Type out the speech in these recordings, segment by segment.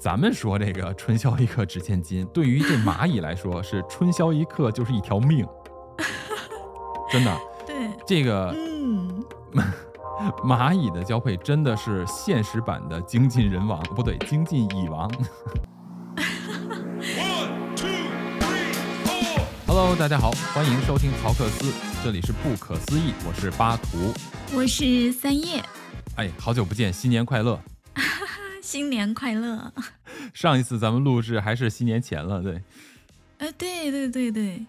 咱们说这个春宵一刻值千金，对于这蚂蚁来说是春宵一刻就是一条命，真的。对，这个嗯，蚂蚁的交配真的是现实版的精尽人亡，不对，精尽蚁亡。One, two, three, four. Hello，大家好，欢迎收听曹克斯，这里是不可思议，我是巴图。我是三叶，哎，好久不见，新年快乐！新年快乐！上一次咱们录制还是新年前了，对，呃，对对对对，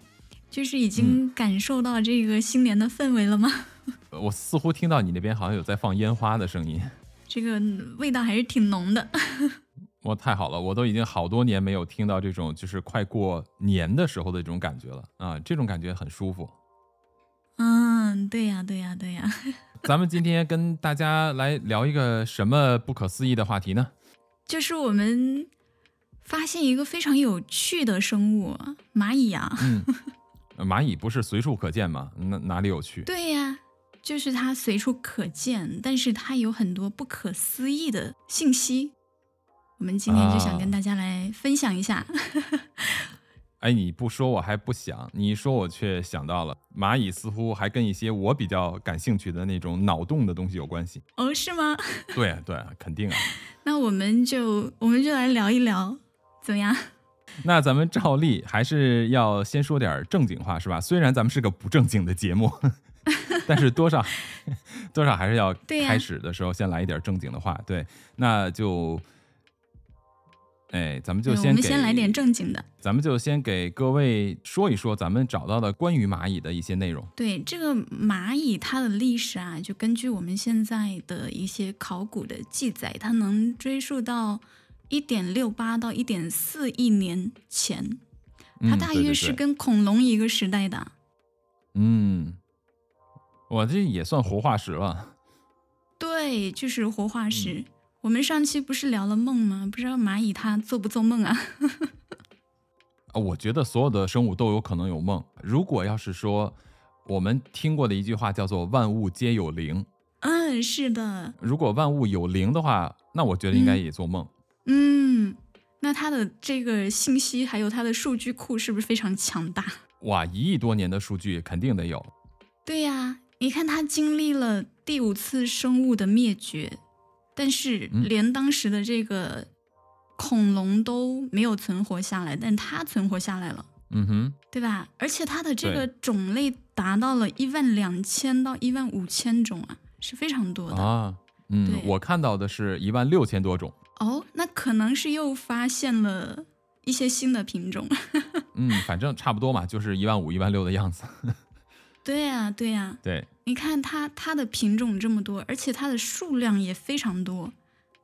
就是已经感受到这个新年的氛围了吗？我似乎听到你那边好像有在放烟花的声音。这个味道还是挺浓的。哇，太好了！我都已经好多年没有听到这种就是快过年的时候的这种感觉了啊，这种感觉很舒服。嗯，对呀对呀对呀，咱们今天跟大家来聊一个什么不可思议的话题呢？就是我们发现一个非常有趣的生物——蚂蚁啊。嗯，蚂蚁不是随处可见吗？那哪里有趣？对呀，就是它随处可见，但是它有很多不可思议的信息。我们今天就想跟大家来分享一下。哎，你不说我还不想，你一说我却想到了，蚂蚁似乎还跟一些我比较感兴趣的那种脑洞的东西有关系。哦，是吗？对啊对啊，肯定啊。那我们就我们就来聊一聊，怎么样？那咱们照例还是要先说点正经话，是吧？虽然咱们是个不正经的节目，但是多少多少还是要开始的时候先来一点正经的话。对，那就，哎，咱们就先给们先来点正经的。咱们就先给各位说一说咱们找到的关于蚂蚁的一些内容。对这个蚂蚁，它的历史啊，就根据我们现在的一些考古的记载，它能追溯到一点六八到一点四亿年前，它嗯大约是跟恐龙一个时代的。嗯，我这也算活化石了。对，就是活化石。嗯我们上期不是聊了梦吗？不知道蚂蚁它做不做梦啊？啊，我觉得所有的生物都有可能有梦。如果要是说我们听过的一句话叫做“万物皆有灵嗯，是的，”，如果万物有灵的话，那我觉得应该也做梦。嗯，那它的这个信息还有它的数据库是不是非常强大？哇，一亿多年的数据肯定得有。对呀、你看它经历了第五次生物的灭绝，但是嗯连当时的这个恐龙都没有存活下来，但它存活下来了。嗯哼，对吧？而且它的这个种类达到了一万两千到一万五千种啊，是非常多的。啊，嗯，我看到的是一万六千多种。哦，那可能是又发现了一些新的品种。嗯，反正差不多嘛，就是一万五、一万六的样子。对呀、对呀、对，你看它它的品种这么多，而且它的数量也非常多，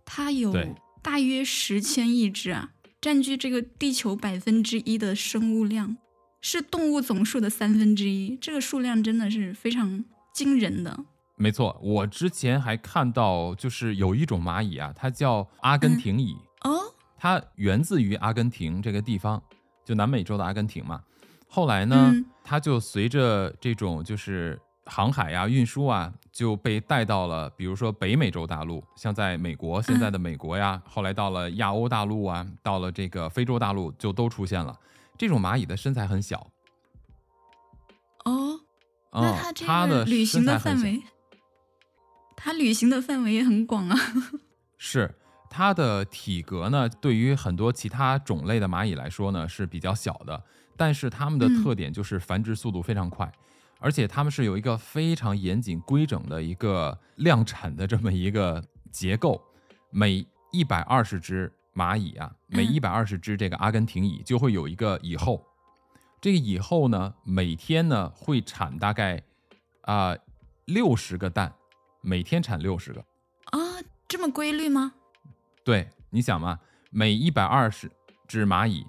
它有大约十千亿只啊，占据这个地球百分之一的生物量，是动物总数的三分之一，这个数量真的是非常惊人的。没错，我之前还看到，就是有一种蚂蚁啊，它叫阿根廷蚁，哦，它源自于阿根廷这个地方，就南美洲的阿根廷嘛。后来呢，嗯它就随着这种就是航海呀、运输啊，就被带到了，比如说北美洲大陆，像在美国现在的美国呀，后来到了亚欧大陆啊，到了这个非洲大陆就都出现了。这种蚂蚁的身材很小，哦，嗯那它这个旅行的范围，它旅行的范围也很广啊。是它的体格呢，对于很多其他种类的蚂蚁来说呢是比较小的，但是它们的嗯。特点就是繁殖速度非常快，而且他们是有一个非常严谨规整的一个量产的这么一个结构，每一百二十只蚂蚁啊，每嗯一百二十只这个阿根廷蚁就会有一个蚁后，这个蚁后呢每天呢会产大概啊六十个蛋，每天产六十个。啊，这么规律吗？对，你想嘛，每一百二十只蚂蚁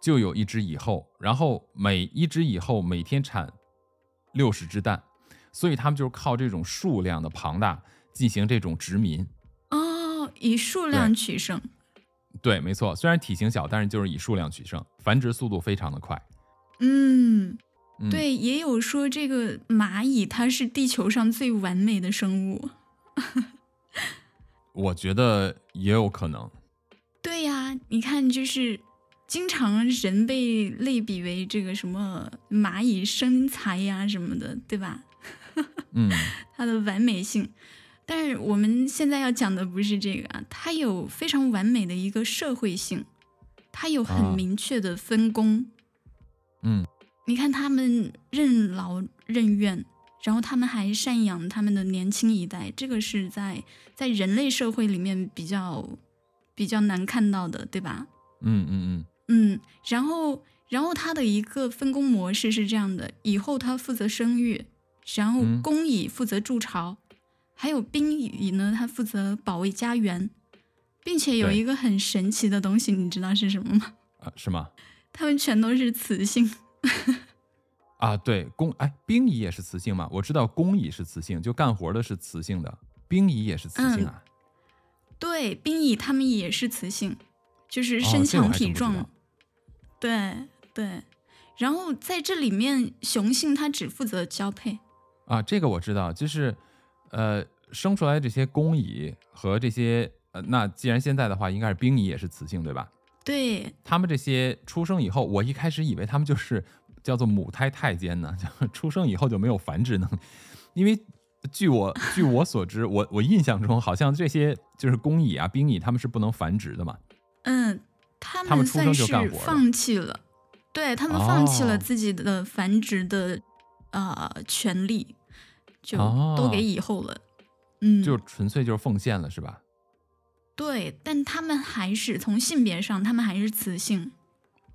就有一只蚁后，然后每一只蚁后每天产六十只蛋，所以他们就是靠这种数量的庞大进行这种殖民。哦，以数量取胜。对，没错，虽然体型小，但是就是以数量取胜，繁殖速度非常的快。嗯，嗯，对，也有说这个蚂蚁它是地球上最完美的生物。我觉得也有可能。对呀，你看，就是经常人被类比为这个什么蚂蚁身材呀什么的，对吧？嗯 它的完美性。但是我们现在要讲的不是这个啊，它有非常完美的一个社会性，它有啊很明确的分工。嗯你看他们任劳任怨，然后他们还赡养他们的年轻一代，这个是在在人类社会里面比较比较难看到的，对吧？嗯嗯嗯，然后然后他的一个分工模式是这样的：以后他负责生育，然后嗯公蚁负责筑巢，还有兵蚁呢，他负责保卫家园，并且有一个很神奇的东西，你知道是什么吗？嗯 啊，是吗？他们全都是雌性。啊，对，公哎，兵蚁也是雌性嘛？我知道工蚁是雌性，就干活的是雌性的，兵蚁也是雌性啊。对，兵蚁它们也是雌性，就是哦身强体壮。对对，然后在这里面，雄性它只负责交配。啊，这个我知道，就是呃，生出来这些公蚁和这些呃，那既然现在的话，应该是兵蚁也是雌性，对吧？对，他们这些出生以后，我一开始以为他们就是叫做母胎太监呢，就 出生以后就没有繁殖能力，因为据我据我所知，我我印象中好像这些就是公蚁啊、兵蚁，他们是不能繁殖的嘛。嗯，他他们算是放弃了，对他们放弃哦了自己的繁殖的呃权利，就哦都给以后了。嗯，就纯粹就是奉献了，是吧？对，但他们还是从性别上，他们还是雌性。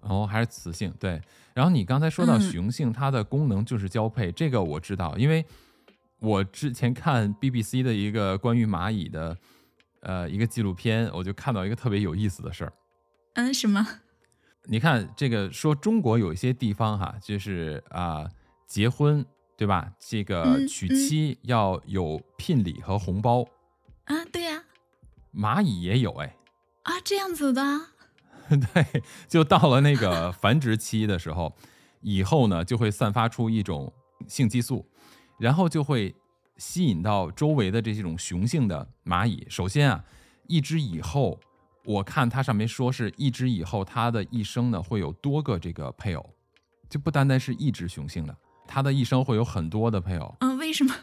哦，还是雌性对。然后你刚才说到嗯雄性，它的功能就是交配，这个我知道，因为我之前看 BBC 的一个关于蚂蚁的呃一个纪录片，我就看到一个特别有意思的事儿。嗯，什么？你看这个说中国有一些地方哈，就是啊、结婚对吧？这个嗯娶嗯妻要有聘礼和红包，啊，对呀、蚂蚁也有哎。啊，这样子的啊。对，就到了那个繁殖期的时候，以后呢就会散发出一种性激素，然后就会吸引到周围的这些种雄性的蚂蚁。首先啊，一只蚁后，我看它上面说是一只蚁后，它的一生呢会有多个这个配偶，就不单单是一只雄性的，它的一生会有很多的配偶嗯，为什么？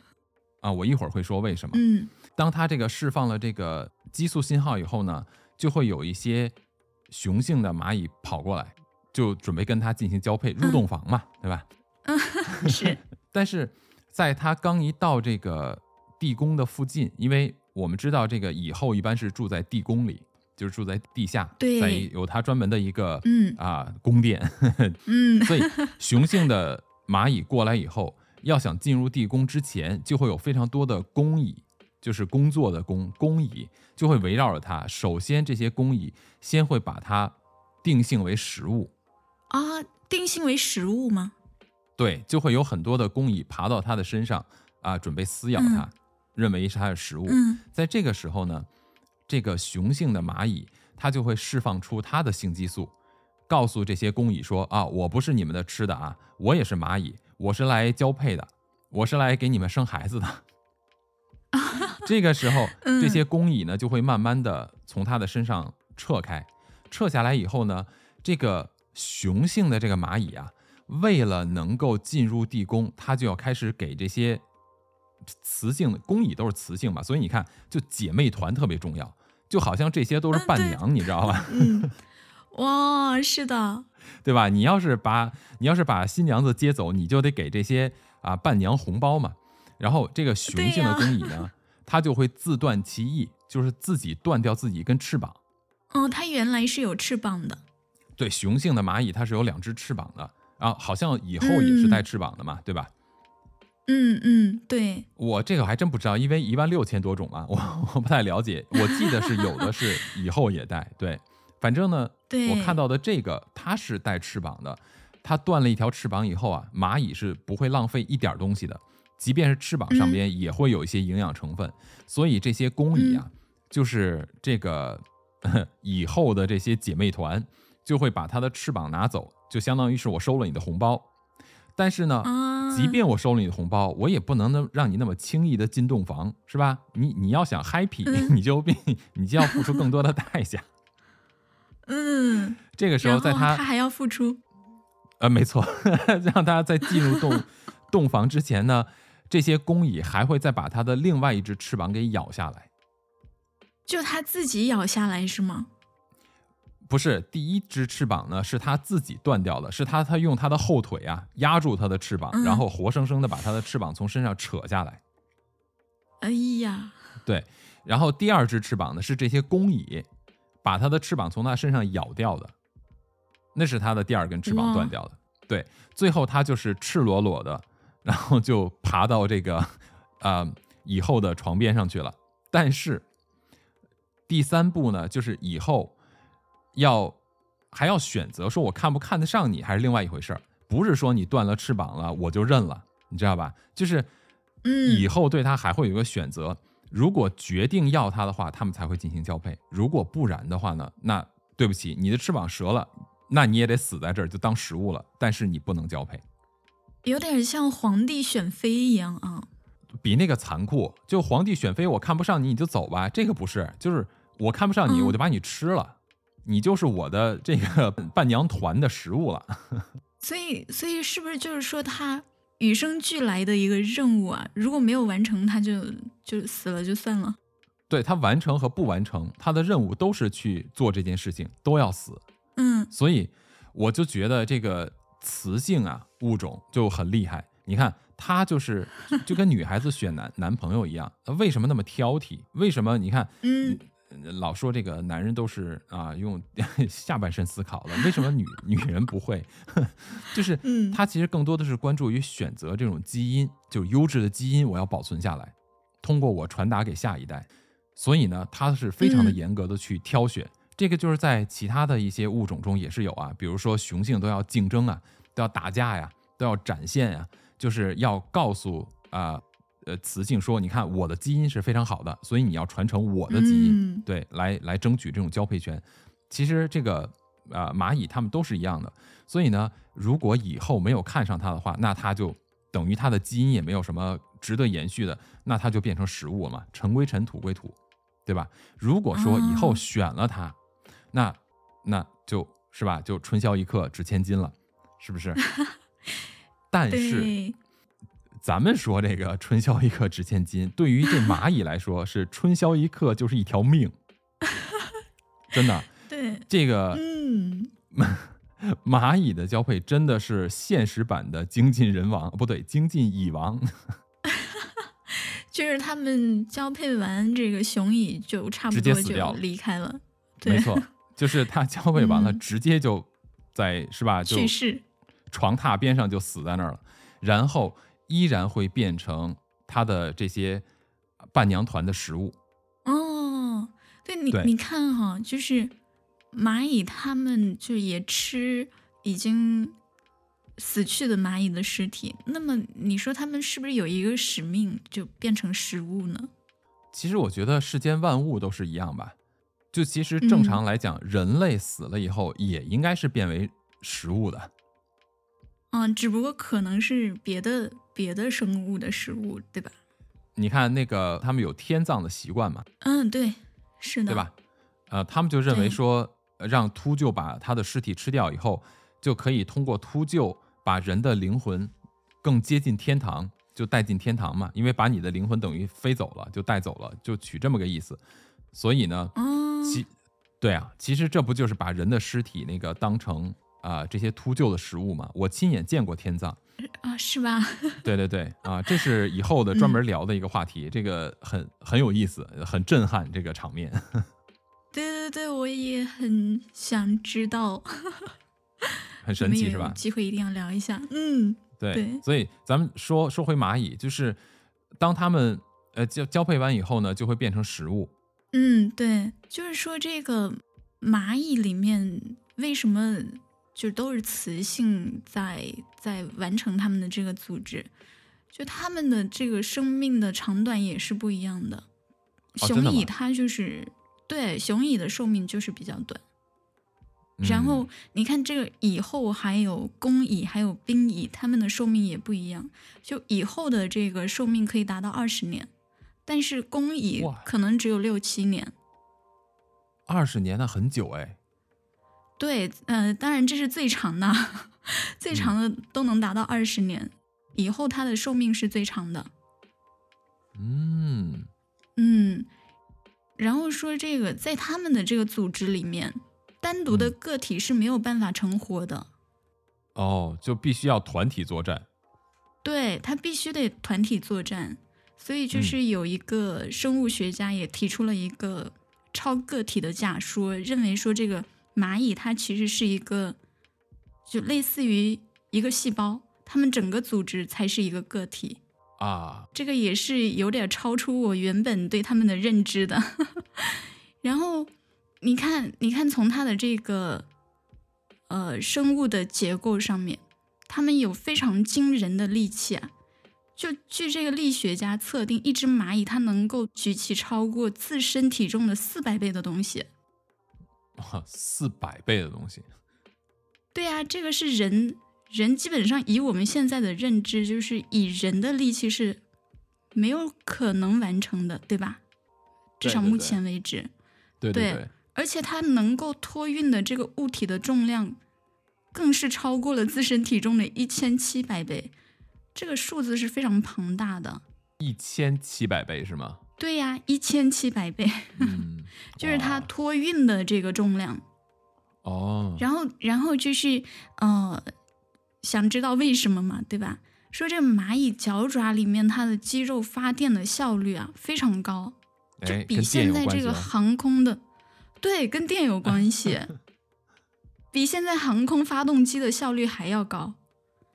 啊。我一会儿会说为什么。嗯当它这个释放了这个激素信号以后呢，就会有一些雄性的蚂蚁跑过来，就准备跟它进行交配，入洞房嘛，对吧？嗯，是。但是在它刚一到这个地宫的附近，因为我们知道这个蚁后一般是住在地宫里，就是住在地下，对。在有它专门的一个嗯。啊宫殿，嗯。所以雄性的蚂蚁过来以后，要想进入地宫之前，就会有非常多的工蚁，就是工作的工工蚁，就会围绕着它。首先，这些工蚁先会把它定性为食物，啊，定性为食物吗？对，就会有很多的工蚁爬到它的身上啊，准备撕咬它，嗯认为是它的食物。嗯在这个时候呢，这个雄性的蚂蚁它就会释放出它的性激素，告诉这些工蚁说啊，我不是你们的吃的啊，我也是蚂蚁，我是来交配的，我是来给你们生孩子的。这个时候，嗯这些工蚁呢就会慢慢的从它的身上撤开，撤下来以后呢，这个雄性的这个蚂蚁啊，为了能够进入地宫，他就要开始给这些雌性的工蚁都是雌性嘛，所以你看，就姐妹团特别重要，就好像这些都是伴娘，你知道吧？嗯，哇，是的，对吧？你要是把你要是把新娘子接走，你就得给这些啊伴娘红包嘛。然后这个雄性的工蚁呢，它就会自断其翼，就是自己断掉自己一根翅膀。哦，它原来是有翅膀的。对，雄性的蚂蚁它是有两只翅膀的，然后好像以后也是带翅膀的嘛，对吧？嗯嗯，对，我这个还真不知道，因为一万六千多种嘛，我我不太了解。我记得是有的是以后也带，对，反正呢，对我看到的这个它是带翅膀的，它断了一条翅膀以后啊，蚂蚁是不会浪费一点东西的，即便是翅膀上边也会有一些营养成分，所以这些工蚁啊，就是这个 以后的这些姐妹团就会把它的翅膀拿走，就相当于是我收了你的红包。但是呢，啊，即便我收了你的红包，我也不能能让你那么轻易的进洞房，是吧？你你要想 happy，、嗯你就必 你就要付出更多的代价。嗯，这个时候，在他他还要付出，呃，没错，让他在进入洞洞房之前呢，这些工蚁还会再把他的另外一只翅膀给咬下来。就他自己咬下来是吗？不是第一只翅膀呢，是他自己断掉的，是他他用他的后腿啊压住他的翅膀，嗯然后活生生的把他的翅膀从身上扯下来。哎呀，对，然后第二只翅膀呢是这些工蚁把他的翅膀从他身上咬掉的，那是他的第二根翅膀断掉的。对，最后他就是赤裸裸的，然后就爬到这个呃以后的床边上去了。但是第三步呢，就是以后要还要选择说我看不看得上你，还是另外一回事儿，不是说你断了翅膀了我就认了，你知道吧？就是嗯，以后对他还会有一个选择。如果决定要他的话，他们才会进行交配；如果不然的话呢，那对不起，你的翅膀折了，那你也得死在这儿，就当食物了。但是你不能交配，有点像皇帝选妃一样啊。比那个残酷。就皇帝选妃，我看不上你，你就走吧。这个不是，就是我看不上你，嗯我就把你吃了，你就是我的这个伴娘团的食物了。所以，所以是不是就是说他与生俱来的一个任务啊？如果没有完成，他就就死了就算了。对他完成和不完成，他的任务都是去做这件事情，都要死。嗯所以我就觉得这个雌性啊物种就很厉害。你看，他就是就跟女孩子选男男朋友一样，呃为什么那么挑剔？为什么你看嗯呃老说这个男人都是啊用 下半身思考的，为什么女 女人不会？就是嗯他其实更多的是关注于选择这种基因，就是优质的基因，我要保存下来，通过我传达给下一代。所以呢，他是非常的嗯严格的去挑选。这个就是在其他的一些物种中也是有啊，比如说雄性都要竞争啊，都要打架呀，都要展现呀，就是要告诉啊呃雌性说，你看我的基因是非常好的，所以你要传承我的基因，嗯对，来来争取这种交配权。其实这个呃蚂蚁它们都是一样的，所以呢，如果以后没有看上它的话，那它就等于它的基因也没有什么值得延续的，那它就变成食物了嘛，尘归尘，土归土，对吧？如果说以后哦选了它，那那就是吧，就春宵一刻值千金了，是不是？但是对，咱们说这个春宵一刻值千金，对于这蚂蚁来说是春宵一刻就是一条命，真的。对，这个嗯，蚂蚁的交配真的是现实版的精尽人亡，不对，精尽蚁亡。就是他们交配完这个雄蚁就差不多就死掉了离开了，对没错，就是它交配完了，嗯直接就在是吧？就去世。床榻边上就死在那儿了，然后依然会变成它的这些伴娘团的食物。哦，对你对你看哈，就是蚂蚁它们就也吃已经死去的蚂蚁的尸体，那么你说它们是不是有一个使命，就变成食物呢？其实我觉得世间万物都是一样吧，就其实正嗯常来讲，人类死了以后也应该是变为食物的。嗯，只不过可能是别的别的生物的食物，对吧？你看那个他们有天葬的习惯嘛，嗯，对，是的，对吧？？呃，他们就认为说，呃让秃鹫把他的尸体吃掉以后，就可以通过秃鹫把人的灵魂更接近天堂，就带进天堂嘛。因为把你的灵魂等于飞走了，就带走了，就取这么个意思。所以呢，哦，其对啊，其实这不就是把人的尸体那个当成啊、这些秃鹫的食物嘛？我亲眼见过天葬。啊，是吧？对对对啊，这是以后的专门聊的一个话题，这个很很有意思，很震撼这个场面。对对对，我也很想知道，很神奇是吧？机会一定要聊一下。嗯，对，对所以咱们说说回蚂蚁，就是当它们呃交交配完以后呢，就会变成食物。嗯，对，就是说这个蚂蚁里面为什么就都是雌性在在完成它们的这个组织，就它们的这个生命的长短也是不一样的。雄蚁它就是对雄蚁的寿命就是比较短，然嗯后你看这个蚁后还有公蚁还有兵蚁，它们的寿命也不一样。就蚁后的这个寿命可以达到二十年，但是公蚁可能只有六七年。二十年那很久哎，对，呃，当然这是最长的，最长的都能达到二十年，以后它的寿命是最长的。嗯嗯，然后说这个在他们的这个组织里面，单独的嗯个体是没有办法成活的，哦，就必须要团体作战。对，他必须得团体作战。所以就嗯是有一个生物学家也提出了一个超个体的假说，认为说这个蚂蚁它其实是一个，就类似于一个细胞，它们整个组织才是一个个体。啊，这个也是有点超出我原本对他们的认知的。然后你看，你看从它的这个呃生物的结构上面，它们有非常惊人的力气啊。就据这个力学家测定，一只蚂蚁它能够举起超过自身体重的四百倍的东西。四百倍的东西。对啊，这个是人人基本上以我们现在的认知，就是以人的力气是没有可能完成的，对吧？至少目对对对前为止，对对对，而且它能够托运的这个物体的重量，更是超过了自身体重的一千七百倍，这个数字是非常庞大的。一千七百倍是吗？对呀，一千七百倍，嗯，就是它托运的这个重量。哦，然后，然后就是呃，想知道为什么嘛，对吧？说这蚂蚁脚爪里面它的肌肉发电的效率啊非常高，就哎，比现在这个？航空的，对，跟电有关系，比现在航空发动机的效率还要高。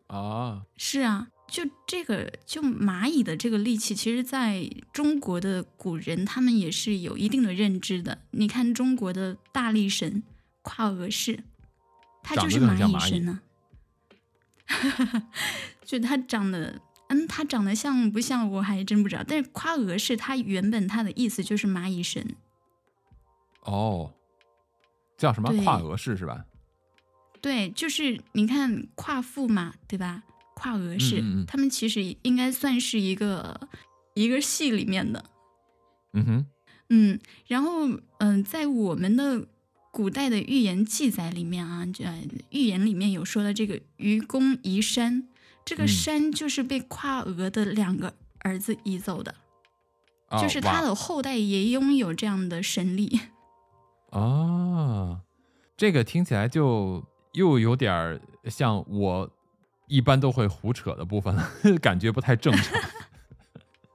啊，是啊，就这个，就蚂蚁的这个力气，其实在中国的古人他们也是有一定的认知的。你看中国的大力神跨额氏，他就是蚂蚁蚁神呢、就他长得，嗯，他长得像不像我还真不知道。但是跨额氏他原本他的意思就是蚂蚁神，哦，叫什么对跨额式是吧？对，就是你看夸父嘛，对吧？跨额氏，嗯嗯嗯他们其实应该算是一个一个系里面的。嗯哼，嗯，然后嗯、在我们的古代的寓言记载里面啊，呃寓言里面有说的这个愚公移山，这个嗯山就是被跨额的两个儿子移走的，哦就是他的后代也拥有这样的神力。啊，这个听起来就又有点儿像我一般都会胡扯的部分了，感觉不太正常。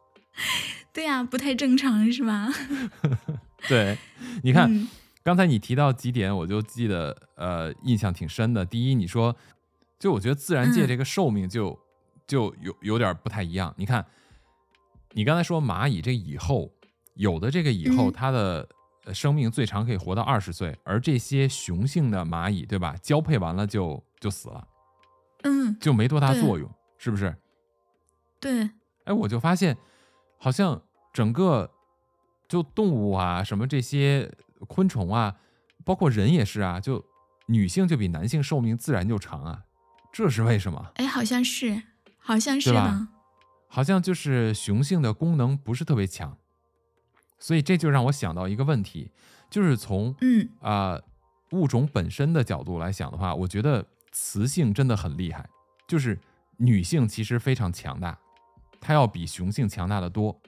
对呀、不太正常是吧？对，你看、嗯刚才你提到几点，我就记得呃印象挺深的。第一，你说就我觉得自然界嗯这个寿命就、就有有点不太一样。你看，你刚才说蚂蚁这蚁后，有的这个蚁后嗯它的呃生命最长可以活到二十岁，而这些雄性的蚂蚁，对吧？交配完了就就死了，嗯，就没多大作用，是不是？对，哎，我就发现，好像整个就动物啊，什么这些昆虫啊，包括人也是啊，就女性就比男性寿命自然就长啊，这是为什么？哎，好像是，好像是的。好像就是雄性的功能不是特别强，所以这就让我想到一个问题，就是从嗯，啊、物种本身的角度来想的话，我觉得雌性真的很厉害，就是女性其实非常强大，它要比雄性强大的多。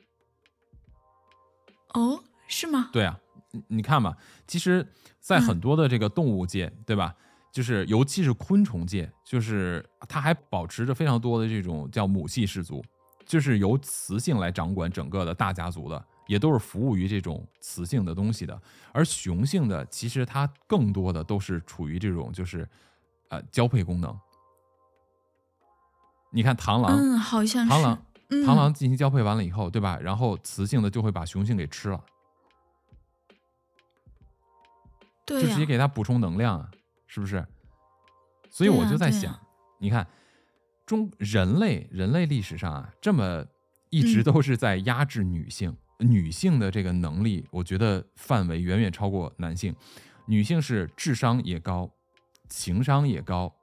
哦，是吗？对啊，你你看嘛，其实，在很嗯多的这个动物界，对吧？就是尤其是昆虫界，就是它还保持着非常多的这种叫母系氏族，就是由雌性来掌管整个的大家族的，也都是服务于这种雌性的东西的。而雄性的，其实它更多的都是处于这种就是呃交配功能。你看螳螂，嗯，好像是。螳螂，嗯、螳螂进行交配完了以后，对吧？然后雌性的就会把雄性给吃了。对呀、就直接给它补充能量啊，是不是？所以我就在想，你看中人类人类历史上啊，这么一直嗯都是在压制女性，女性的这个能力，我觉得范围远远超过男性。女性是智商也高，情商也高，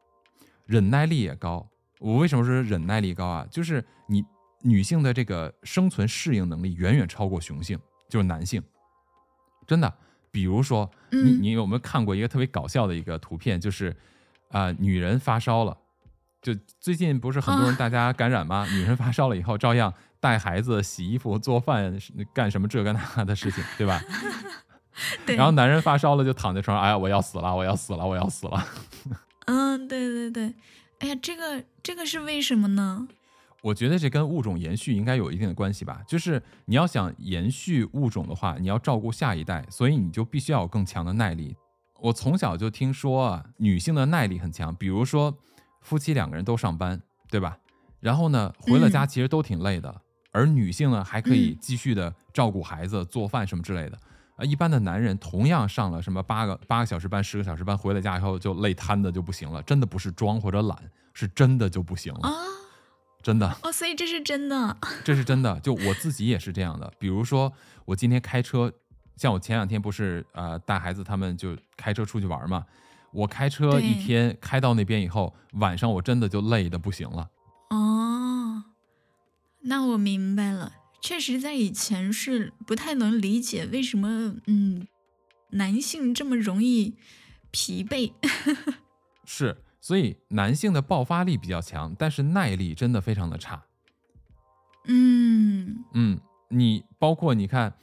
忍耐力也高。我为什么说忍耐力高啊？就是你女性的这个生存适应能力远远超过雄性，就是男性。真的，比如说，你嗯你有没有看过一个特别搞笑的一个图片？就是啊、女人发烧了，就最近不是很多人啊大家感染吗？女人发烧了以后，照样带孩子、洗衣服、做饭，干什么这个那的事情，对吧？对，然后男人发烧了就躺在床上，哎呀，我要死了，我要死了，我要死了。嗯，对对对，哎呀，这个这个是为什么呢？我觉得这跟物种延续应该有一定的关系吧。就是你要想延续物种的话，你要照顾下一代，所以你就必须要有更强的耐力。我从小就听说啊，女性的耐力很强，比如说夫妻两个人都上班，对吧？然后呢，回了家嗯其实都挺累的，而女性呢还可以嗯继续的照顾孩子、做饭什么之类的。啊，一般的男人同样上了什么八个八个小时班、十个小时班，回了家以后就累瘫的就不行了，真的不是装或者懒，是真的就不行了，啊，真的。哦，所以这是真的。这是真的，就我自己也是这样的。比如说，我今天开车，像我前两天不是呃带孩子他们就开车出去玩嘛，我开车一天开到那边以后，晚上我真的就累的不行了。哦，那我明白了。确实，在以前是不太能理解为什么，嗯，男性这么容易疲惫。是，所以男性的爆发力比较强，但是耐力真的非常的差。嗯嗯，你包括你看，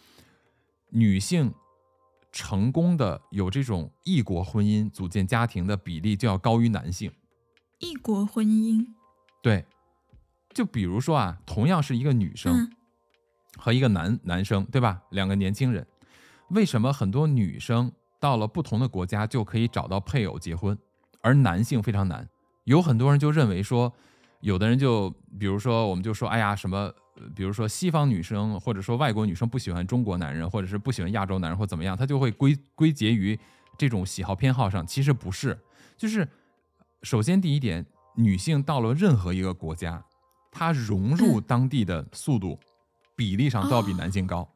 女性成功的有这种异国婚姻组建家庭的比例就要高于男性。异国婚姻，对，就比如说啊，同样是一个女生。嗯和一个男男生，对吧？两个年轻人，为什么很多女生到了不同的国家就可以找到配偶结婚，而男性非常难？有很多人就认为说，有的人就比如说，我们就说，哎呀，什么，比如说西方女生或者说外国女生不喜欢中国男人，或者是不喜欢亚洲男人或怎么样，他就会归归结于这种喜好偏好上。其实不是，就是首先第一点，女性到了任何一个国家，她融入当地的速度。比例上都要比哦男性高，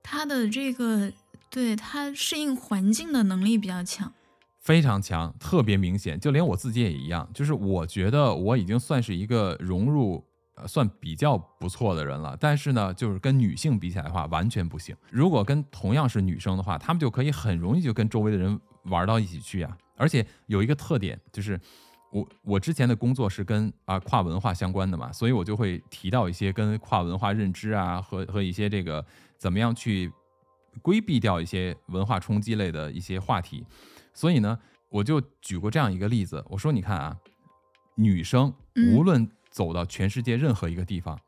他的这个对他适应环境的能力比较强。非常强，特别明显。就连我自己也一样，就是我觉得我已经算是一个融入呃算比较不错的人了。但是呢，就是跟女性比起来的话，完全不行。如果跟同样是女生的话，她们就可以很容易就跟周围的人玩到一起去啊。而且有一个特点就是。我我之前的工作是跟啊跨文化相关的嘛，所以我就会提到一些跟跨文化认知啊和和一些这个怎么样去规避掉一些文化冲击类的一些话题。所以呢，我就举过这样一个例子，我说你看啊，女生嗯无论走到全世界任何一个地方，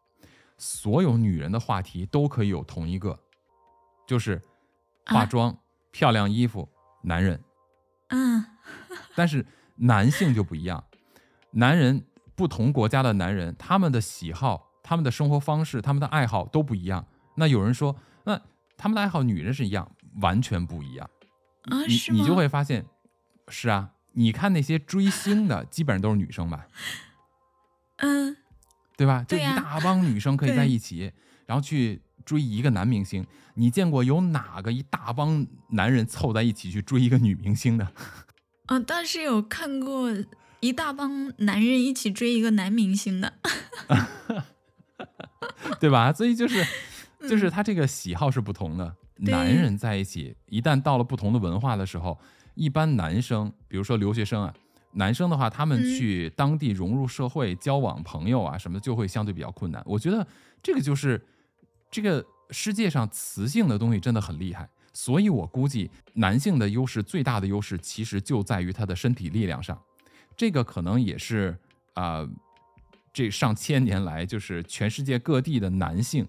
所有女人的话题都可以有同一个，就是化啊妆、漂亮衣服、男人。嗯但是男性就不一样，男人不同国家的男人，他们的喜好、他们的生活方式、他们的爱好都不一样。那有人说，那他们的爱好女人是一样，完全不一样。啊，你？你就会发现，是啊，你看那些追星的，基本上都是女生吧，嗯对吧？就一大帮女生可以在一起，然后去追一个男明星。你见过有哪个一大帮男人凑在一起去追一个女明星的？啊，但是有看过一大帮男人一起追一个男明星的。对吧？所以就是 嗯就是他这个喜好是不同的。对男人在一起，一旦到了不同的文化的时候，一般男生，比如说留学生啊，男生的话，他们嗯去当地融入社会、交往朋友啊什么的，就会相对比较困难。我觉得这个就是这个世界上雌性的东西真的很厉害，所以我估计男性的优势最大的优势其实就在于他的身体力量上。这个可能也是啊、呃这上千年来，就是全世界各地的男性，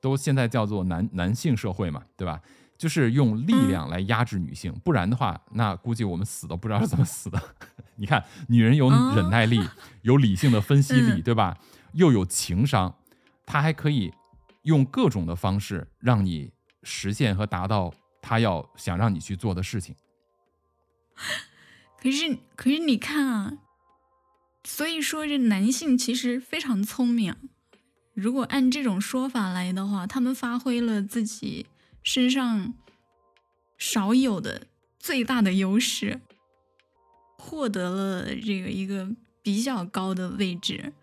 都现在叫做男男性社会嘛，对吧？就是用力量来压制女性，不然的话，那估计我们死都不知道是怎么死的。你看，女人有哦忍耐力，有理性的分析力，嗯对吧？又有情商，她还可以用各种的方式让你实现和达到她要想让你去做的事情。可是，可是你看啊，所以说这男性其实非常聪明啊。如果按这种说法来的话，他们发挥了自己身上少有的最大的优势，获得了这个一个比较高的位置。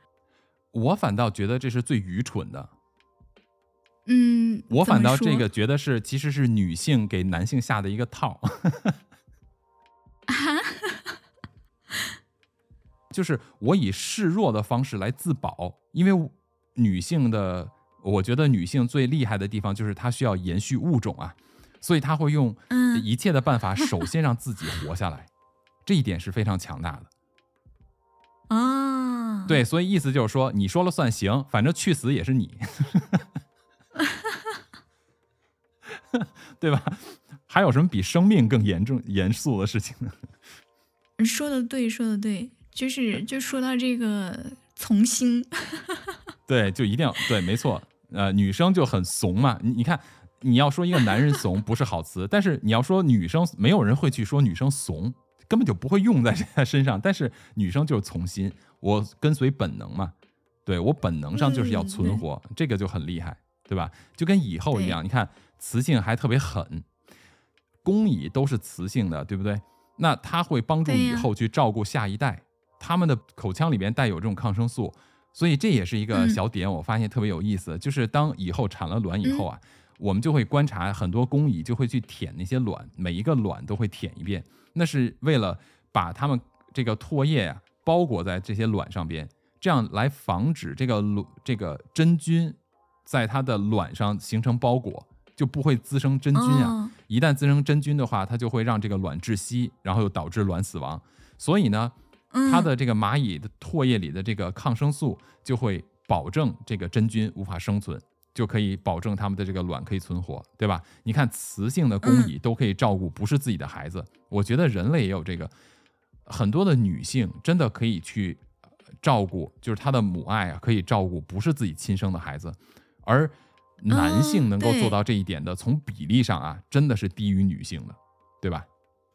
我反倒觉得这是最愚蠢的。嗯，我反倒这个觉得是其实是女性给男性下的一个套，就是我以示弱的方式来自保，因为女性的，我觉得女性最厉害的地方就是她需要延续物种啊，所以她会用嗯一切的办法，首先让自己活下来，这一点是非常强大的。啊，对，所以意思就是说，你说了算行，反正去死也是你，对吧？还有什么比生命更严重、严肃的事情呢？说的对，说的对，就是就说到这个从心，对，就一定要对，没错。呃，女生就很怂嘛。你你看，你要说一个男人怂不是好词，但是你要说女生，没有人会去说女生怂，根本就不会用在她身上。但是女生就是从心，我跟随本能嘛。对我本能上就是要嗯存活，这个就很厉害，对吧？就跟蚁后一样，你看雌性还特别狠，公蚁都是雌性的，对不对？那它会帮助蚁后去照顾下一代，它们的口腔里面带有这种抗生素，所以这也是一个嗯。小点，我发现特别有意思，就是当蚁后产了卵以后啊，我们就会观察很多公蚁就会去舔那些卵，每一个卵都会舔一遍，那是为了把它们这个唾液啊、包裹在这些卵上边，这样来防止这个卵这个真菌在它的卵上形成包裹，就不会滋生真菌啊。哦一旦滋生真菌的话，它就会让这个卵窒息，然后又导致卵死亡。所以呢，嗯它的这个蚂蚁的唾液里的这个抗生素就会保证这个真菌无法生存，就可以保证它们的这个卵可以存活，对吧？你看雌性的公蚁都可以照顾不是自己的孩子，我觉得人类也有这个，很多的女性真的可以去呃照顾，就是她的母爱啊，可以照顾不是自己亲生的孩子，而男性能够做到这一点的，从比例上啊，真的是低于女性的，对吧？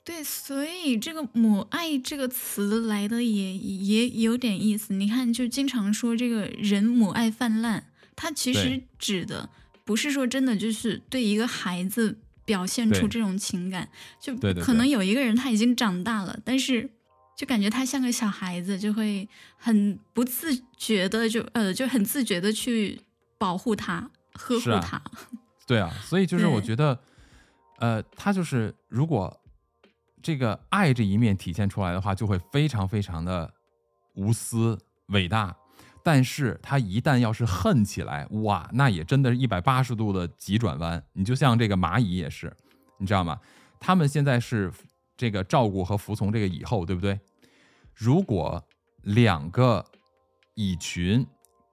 对，所以这个“母爱”这个词来的也也有点意思。你看，就经常说这个人母爱泛滥，它其实指的不是说真的就是对一个孩子表现出这种情感，就可能有一个人他已经长大了，但是就感觉他像个小孩子，就会很不自觉的就呃就很自觉的去保护他、呵护它啊他。对啊，所以就是我觉得，呃，他就是如果这个爱这一面体现出来的话，就会非常非常的无私伟大。但是他一旦要是恨起来，哇，那也真的是一百八十度的急转弯。你就像这个蚂蚁也是，你知道吗？他们现在是这个照顾和服从这个蚁后，对不对？如果两个蚁群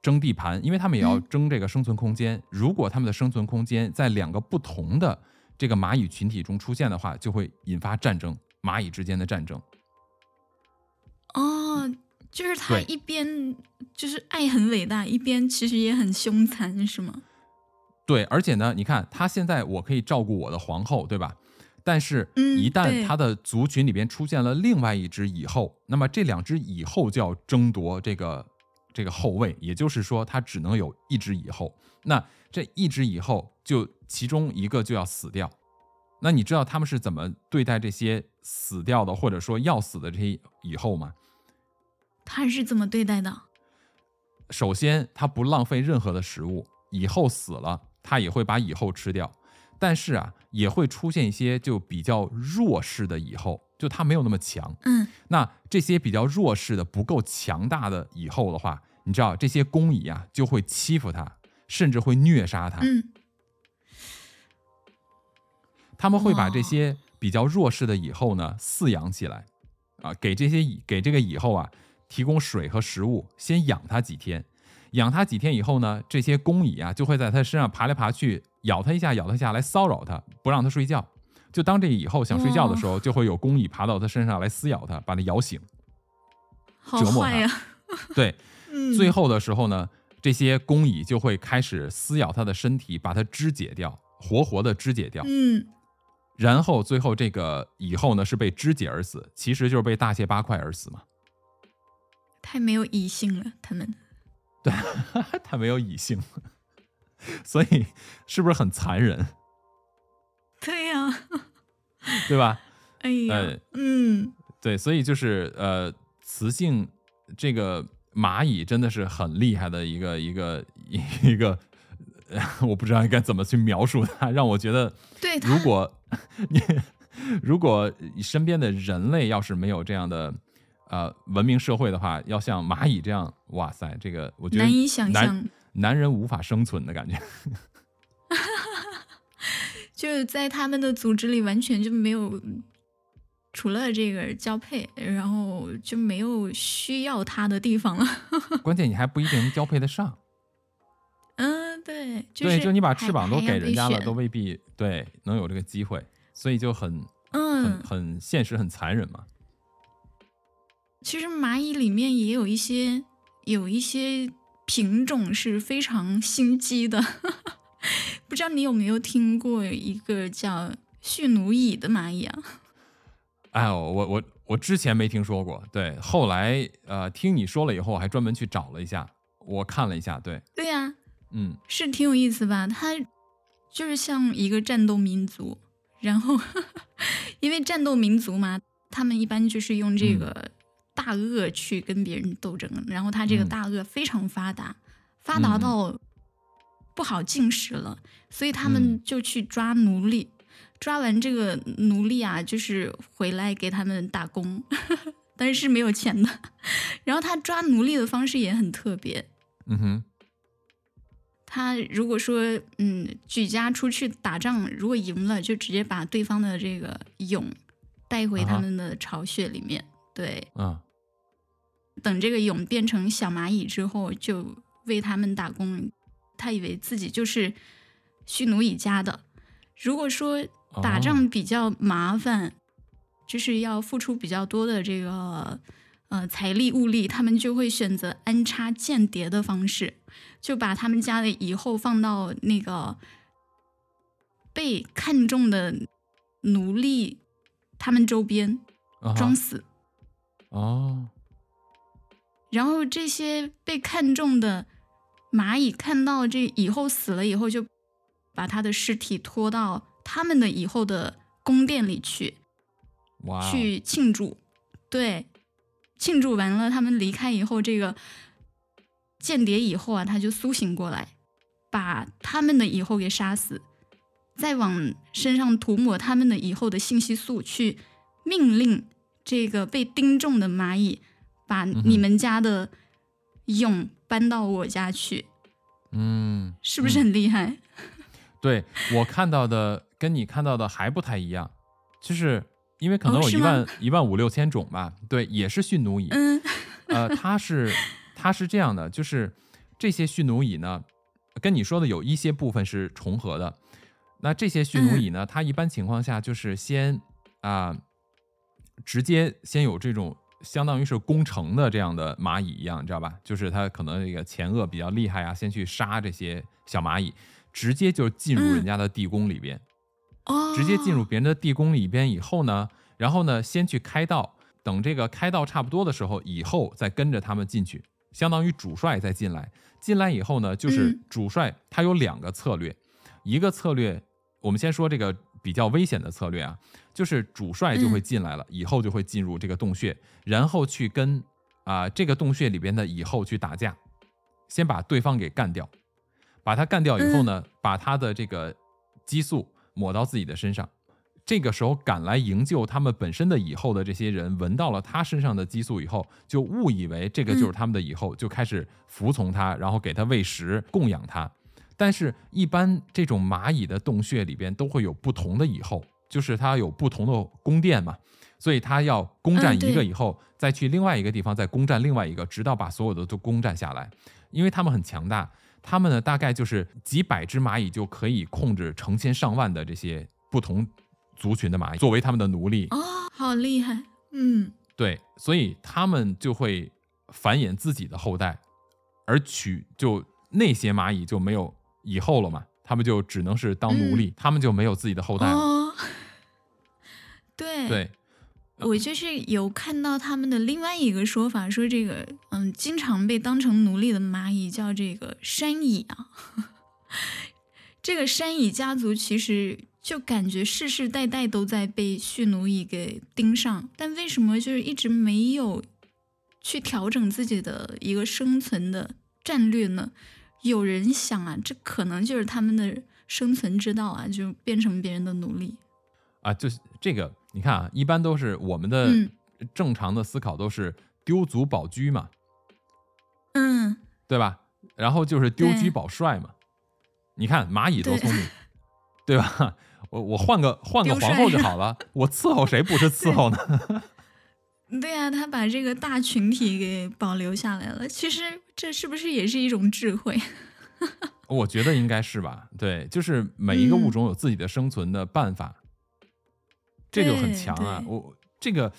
争地盘，因为他们也要嗯争这个生存空间。如果他们的生存空间在两个不同的这个蚂蚁群体中出现的话，就会引发战争，蚂蚁之间的战争。哦，就是他一边就是爱很伟大，一边其实也很凶残，是吗？对，而且呢，你看他现在我可以照顾我的皇后，对吧？但是，嗯一旦他的族群里边出现了另外一只蚁后，那么这两只蚁后就要争夺这个这个后位，也就是说，他只能有一只蚁后。那这一只蚁后就其中一个就要死掉。那你知道他们是怎么对待这些死掉的，或者说要死的这些蚁后吗？他是怎么对待的？首先，他不浪费任何的食物，蚁后死了，他也会把蚁后吃掉。但是啊，也会出现一些就比较弱势的蚁后，就它没有那么强。嗯，那这些比较弱势的、不够强大的蚁后的话，你知道这些公蚁啊就会欺负它，甚至会虐杀它。嗯，他们会把这些比较弱势的蚁后呢饲养起来，啊，给这些蚁给这个蚁后啊提供水和食物，先养它几天。养它几天以后呢，这些公蚁啊就会在它身上爬来爬去，咬它一下，咬它一下来骚扰它，不让它睡觉。就当这蚁后想睡觉的时候，就会有工蚁爬到它身上来撕咬它，把它咬醒。好折磨他 对，嗯，最后的时候呢，这些工蚁就会开始撕咬它的身体，把它肢解掉，活活的肢解掉。嗯，然后最后这个蚁后呢是被肢解而死，其实就是被大卸八块而死嘛。太没有蚁性了，他们。对，太没有蚁性了，所以是不是很残忍，对呀、对吧？哎呀，呃嗯，对，所以就是呃，雌性这个蚂蚁真的是很厉害的一个一个一个 我不知道应该怎么去描述它，让我觉得，对 如果你如果身边的人类要是没有这样的呃文明社会的话，要像蚂蚁这样，哇塞，这个我觉得难以想象，男人无法生存的感觉。就是在他们的组织里完全就没有，除了这个交配，然后就没有需要他的地方了。关键你还不一定能交配得上，嗯，对，就是对，就你把翅膀都给人家了，都未必对能有这个机会，所以就很很嗯，很现实，很残忍嘛。其实蚂蚁里面也有一些有一些品种是非常心机的，不知道你有没有听过一个叫蓄奴蚁的蚂蚁啊？哎，我我我之前没听说过，对，后来呃听你说了以后，我还专门去找了一下，我看了一下，对，对呀、嗯是挺有意思吧？它就是像一个战斗民族，然后 因为战斗民族嘛，他们一般就是用这个大鳄去跟别人斗争，然后它这个嗯大鳄非常发达，发达到不好进食了，所以他嗯们就去抓奴隶。抓完这个奴隶啊，就是回来给他们打工，但是是没有钱的。然后他抓奴隶的方式也很特别，嗯哼，他如果说嗯举家出去打仗，如果赢了，就直接把对方的这个俑带回他们的巢穴里面。对，嗯等这个俑变成小蚂蚁之后，就为他们打工。他以为自己就是蓄奴以家的。如果说打哦仗比较麻烦，就是要付出比较多的这个呃财力物力，他们就会选择安插间谍的方式，就把他们家的以后放到那个被看中的奴隶他们周边装死。哦，然后这些被看中的蚂蚁看到这蚁后死了以后，就把他的尸体拖到他们的蚁后的宫殿里去去庆祝。对，庆祝完了，他们离开以后，这个间谍蚁后啊，他就苏醒过来，把他们的蚁后给杀死，再往身上涂抹他们的蚁后的信息素，去命令这个被盯中的蚂蚁把你们家的蛹搬到我家去，嗯，是不是嗯很厉害？对我看到的跟你看到的还不太一样，就是因为可能有一万一万五六千种吧，对，也是驯奴蚁，嗯。呃，它是它是这样的，就是这些驯奴蚁呢，跟你说的有一些部分是重合的。那这些驯奴蚁呢，它一般情况下就是先啊、直接先有这种相当于是攻城的这样的蚂蚁一样，你知道吧？就是它可能这个前颚比较厉害啊，先去杀这些小蚂蚁，直接就进入嗯人家的地宫里边。哦，直接进入别人的地宫里边以后呢，然后呢，先去开道，等这个开道差不多的时候，以后再跟着他们进去，相当于主帅再进来。进来以后呢，就是嗯主帅他有两个策略，一个策略，我们先说这个比较危险的策略啊，就是主帅就会进来了，以后就会进入这个洞穴，然后去跟啊、这个洞穴里边的以后去打架，先把对方给干掉，把他干掉以后呢，把他的这个激素抹到自己的身上。这个时候赶来营救他们本身的以后的这些人，闻到了他身上的激素以后，就误以为这个就是他们的以后，就开始服从他，然后给他喂食、供养他。但是，一般这种蚂蚁的洞穴里边都会有不同的蚁后，就是它有不同的宫殿嘛，所以它要攻占一个以后，再去另外一个地方再攻占另外一个，直到把所有的都攻占下来。因为它们很强大，它们呢大概就是几百只蚂蚁就可以控制成千上万的这些不同族群的蚂蚁，作为他们的奴隶。哦，好厉害，嗯对，所以他们就会繁衍自己的后代，而取就那些蚂蚁就没有以后了嘛，他们就只能是当奴隶，他们就没有自己的后代了。哦，对对，我就是有看到他们的另外一个说法，说这个嗯，经常被当成奴隶的蚂蚁叫这个山蚁啊。这个山蚁家族其实就感觉世世代代都在被蓄奴蚁给盯上，但为什么就是一直没有去调整自己的一个生存的战略呢？有人想啊，这可能就是他们的生存之道啊，就变成别人的奴隶。啊，就是这个，你看啊，一般都是我们的嗯正常的思考都是丢卒保车嘛，嗯，对吧？然后就是丢车保帅嘛。你看蚂蚁多聪明，对吧？我我换个换个皇后就好了，我伺候谁不是伺候呢？对呀、他把这个大群体给保留下来了。其实这是不是也是一种智慧？我觉得应该是吧。对，就是每一个物嗯种有自己的生存的办法，这就很强啊。我这个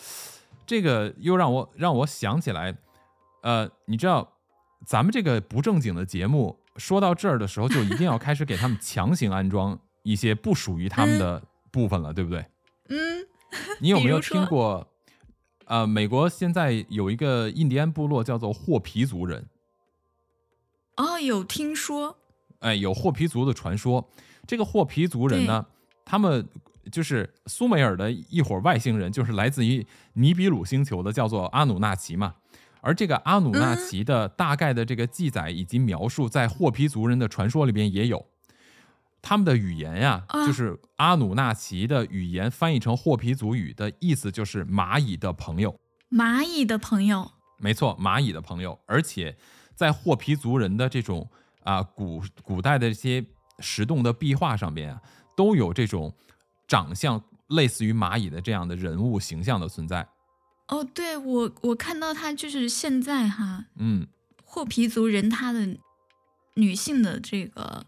这个又让我让我想起来，呃，你知道咱们这个不正经的节目说到这儿的时候，就一定要开始给他们强行安装一些不属于他们的部分了，对不对？嗯，你有没有听过？呃，美国现在有一个印第安部落叫做霍皮族人，哦，有听说，哎，有霍皮族的传说。这个霍皮族人呢，他们就是苏美尔的一伙外星人，就是来自于尼比鲁星球的，叫做阿努纳奇嘛。而这个阿努纳奇的大概的这个记载以及描述，在霍皮族人的传说里边也有。他们的语言呀、啊就是阿努纳奇的语言，翻译成霍皮族语的意思就是蚂蚁的朋友。蚂蚁的朋友，没错，蚂蚁的朋友，而且在霍皮族人的这种啊古古代的这些石洞的壁画上边啊，都有这种长相类似于蚂蚁的这样的人物形象的存在。哦，对我我看到他就是现在哈，嗯，霍皮族人他的女性的这个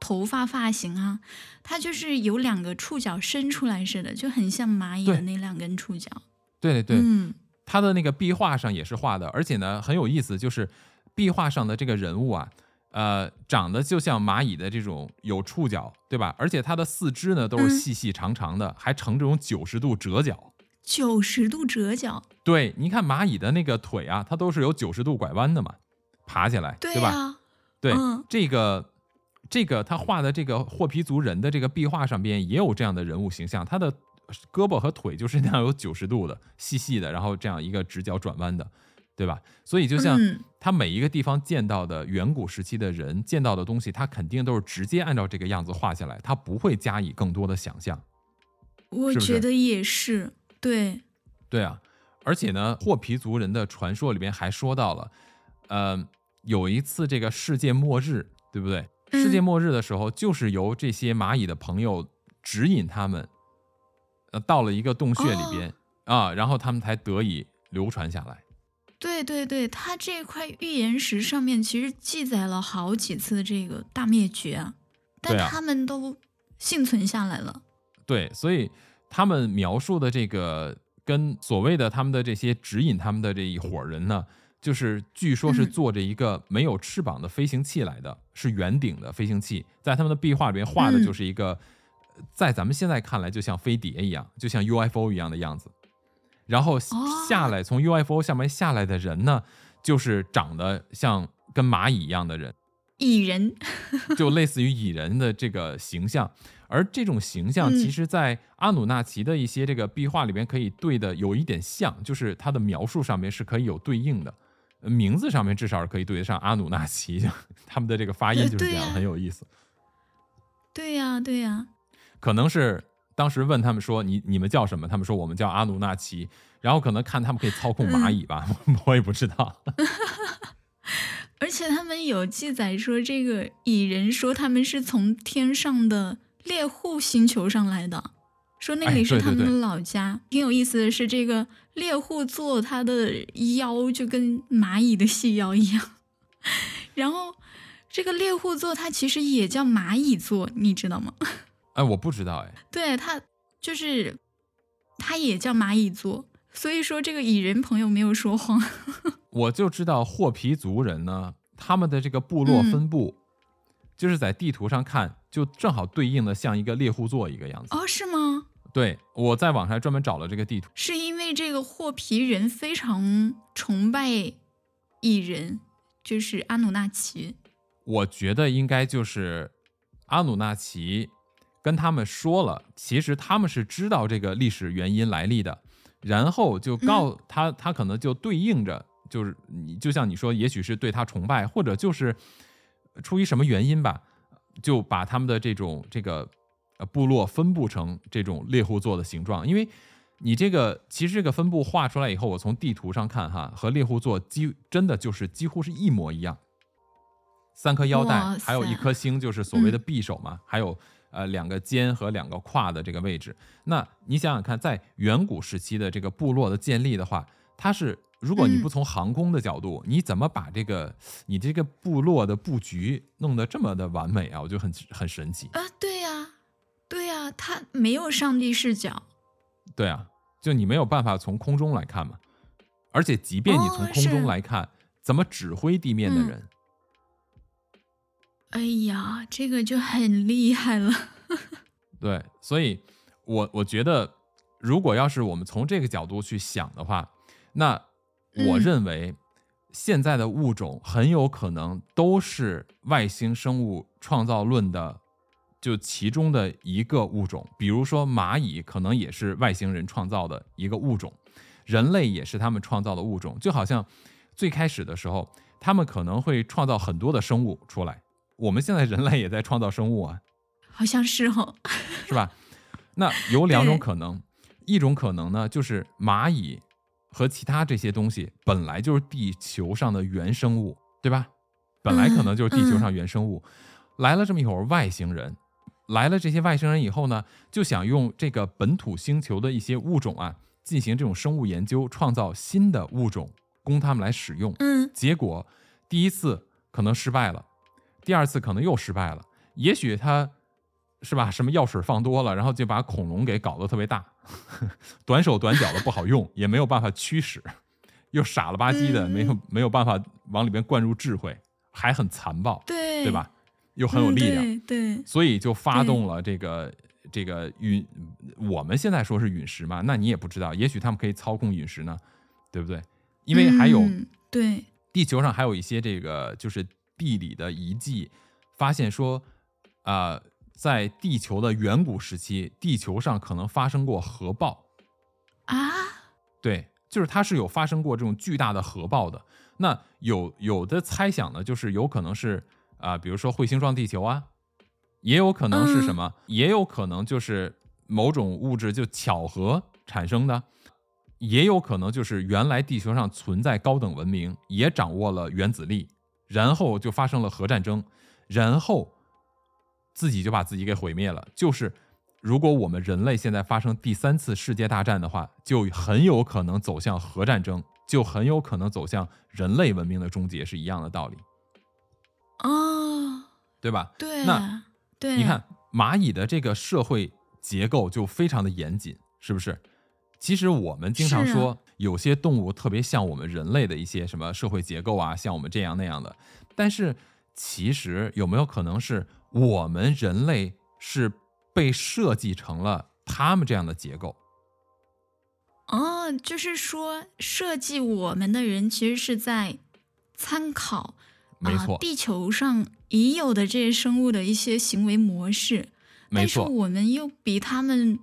头发发型啊，它就是有两个触角伸出来似的，就很像蚂蚁的那两根触角。对对对，嗯，他的那个壁画上也是画的，而且呢很有意思，就是壁画上的这个人物啊，呃，长得就像蚂蚁的这种有触角，对吧？而且它的四肢呢都是嗯细细长长的，还呈这种九十度折角。九十度折角，对，你看蚂蚁的那个腿啊，它都是有九十度拐弯的嘛，爬起来，对对吧？对，嗯这个这个他画的这个霍皮族人的这个壁画上边也有这样的人物形象，他的胳膊和腿就是那样有九十度的细细的，然后这样一个直角转弯的，对吧？所以就像嗯他每一个地方见到的远古时期的人见到的东西，他肯定都是直接按照这个样子画下来，他不会加以更多的想象。我觉得也是，对，对啊，而且呢，霍皮族人的传说里边还说到了，呃，有一次这个世界末日，对不对？嗯世界末日的时候，就是由这些蚂蚁的朋友指引他们，呃，到了一个洞穴里边、啊，然后他们才得以流传下来。对对对，它这块预言石上面其实记载了好几次这个大灭绝啊，但他们都幸存下来了。对，所以他们描述的这个跟所谓的他们的这些指引他们的这一伙人呢，就是据说是嗯坐着一个没有翅膀的飞行器来的，是圆顶的飞行器，在他们的壁画里面画的嗯。就是一个，呃在咱们现在看来就像飞碟一样，就像 UFO 一样的样子。然后哦。下来从 UFO 下面下来的人呢，就是长得像跟蚂蚁一样的人。蚁人，就类似于蚁人的这个形象，而这种形象嗯。其实，在阿努纳奇的一些这个壁画里边可以对的有一点像，就是它的描述上面是可以有对应的，呃名字上面至少是可以对得上阿努纳奇，他们的这个发音就是这样，很有意思。对呀、对呀、可能是当时问他们说你你们叫什么，他们说我们叫阿努纳奇，然后可能看他们可以操控蚂蚁吧，我也不知道。而且他们有记载说，这个蚁人说他们是从天上的猎户星球上来的，说那哎里是他们的老家。挺有意思的是，这个猎户座它的腰就跟蚂蚁的细腰一样，然后这个猎户座它其实也叫蚂蚁座，你知道吗？哎，我不知道哎，对，它就是它也叫蚂蚁座，所以说这个蚁人朋友没有说谎。我就知道霍皮族人呢，他们的这个部落嗯分布，就是在地图上看，就正好对应的像一个猎户座一个样子。哦，是吗？对，我在网上专门找了这个地图。是因为这个霍皮人非常崇拜蚁人，就是阿努纳奇。我觉得应该就是阿努纳奇跟他们说了，其实他们是知道这个历史原因来历的，然后就告他，他可能就对应着，就是你就像你说，也许是对他崇拜，或者就是出于什么原因吧，就把他们的这种这个呃部落分布成这种猎户座的形状，因为你这个其实这个分布画出来以后，我从地图上看哈，和猎户座几真的就是几乎是一模一样。三颗腰带还有一颗星，就是所谓的匕首嘛，还有呃两个肩和两个胯的这个位置。那你想想看，在远古时期的这个部落的建立的话，它是如果你不嗯从航空的角度，你怎么把这个你这个部落的布局弄得这么的完美啊？我觉得很很神奇。啊，对呀、对呀、他没有上帝视角，对啊，就你没有办法从空中来看嘛，而且即便你从哦空中来看，怎么指挥地面的嗯人？哎呀，这个就很厉害了。对，所以我我觉得，如果要是我们从这个角度去想的话，那我嗯认为现在的物种很有可能都是外星生物创造论的就其中的一个物种。比如说蚂蚁，可能也是外星人创造的一个物种，人类也是他们创造的物种。就好像最开始的时候，他们可能会创造很多的生物出来，我们现在人类也在创造生物啊。好像是哦，是吧？那有两种可能，一种可能呢，就是蚂蚁和其他这些东西本来就是地球上的原生物，对吧？本来可能就是地球上原生物，来了这么一伙外星人，来了这些外星人以后呢，就想用这个本土星球的一些物种啊，进行这种生物研究，创造新的物种供他们来使用。嗯结果第一次可能失败了，第二次可能又失败了。也许他是吧，什么药水放多了，然后就把恐龙给搞得特别大，短手短脚的不好用，也没有办法驱使，又傻了吧唧的，嗯没有没有办法往里边灌入智慧，还很残暴，对，对吧？又很有力量，嗯对对，所以就发动了这个这个陨，我们现在说是陨石嘛，那你也不知道，也许他们可以操控陨石呢，对不对？因为还有。嗯对，地球上还有一些这个就是地理的遗迹，发现说，啊，在地球的远古时期，地球上可能发生过核爆，啊，对，就是它是有发生过这种巨大的核爆的。那有有的猜想呢，就是有可能是啊、比如说彗星撞地球啊，也有可能是什么，也有可能就是某种物质就巧合产生的，也有可能就是原来地球上存在高等文明，也掌握了原子力，然后就发生了核战争，然后自己就把自己给毁灭了。就是如果我们人类现在发生第三次世界大战的话，就很有可能走向核战争，就很有可能走向人类文明的终结，是一样的道理，哦，对吧？对，那对，你看蚂蚁的这个社会结构就非常的严谨，是不是？其实我们经常说，有些动物特别像我们人类的一些什么社会结构啊，像我们这样那样的。但是其实有没有可能是我们人类是被设计成了他们这样的结构？哦，就是说设计我们的人其实是在参考啊没错，地球上已有的这些生物的一些行为模式，没错但是我们又比他们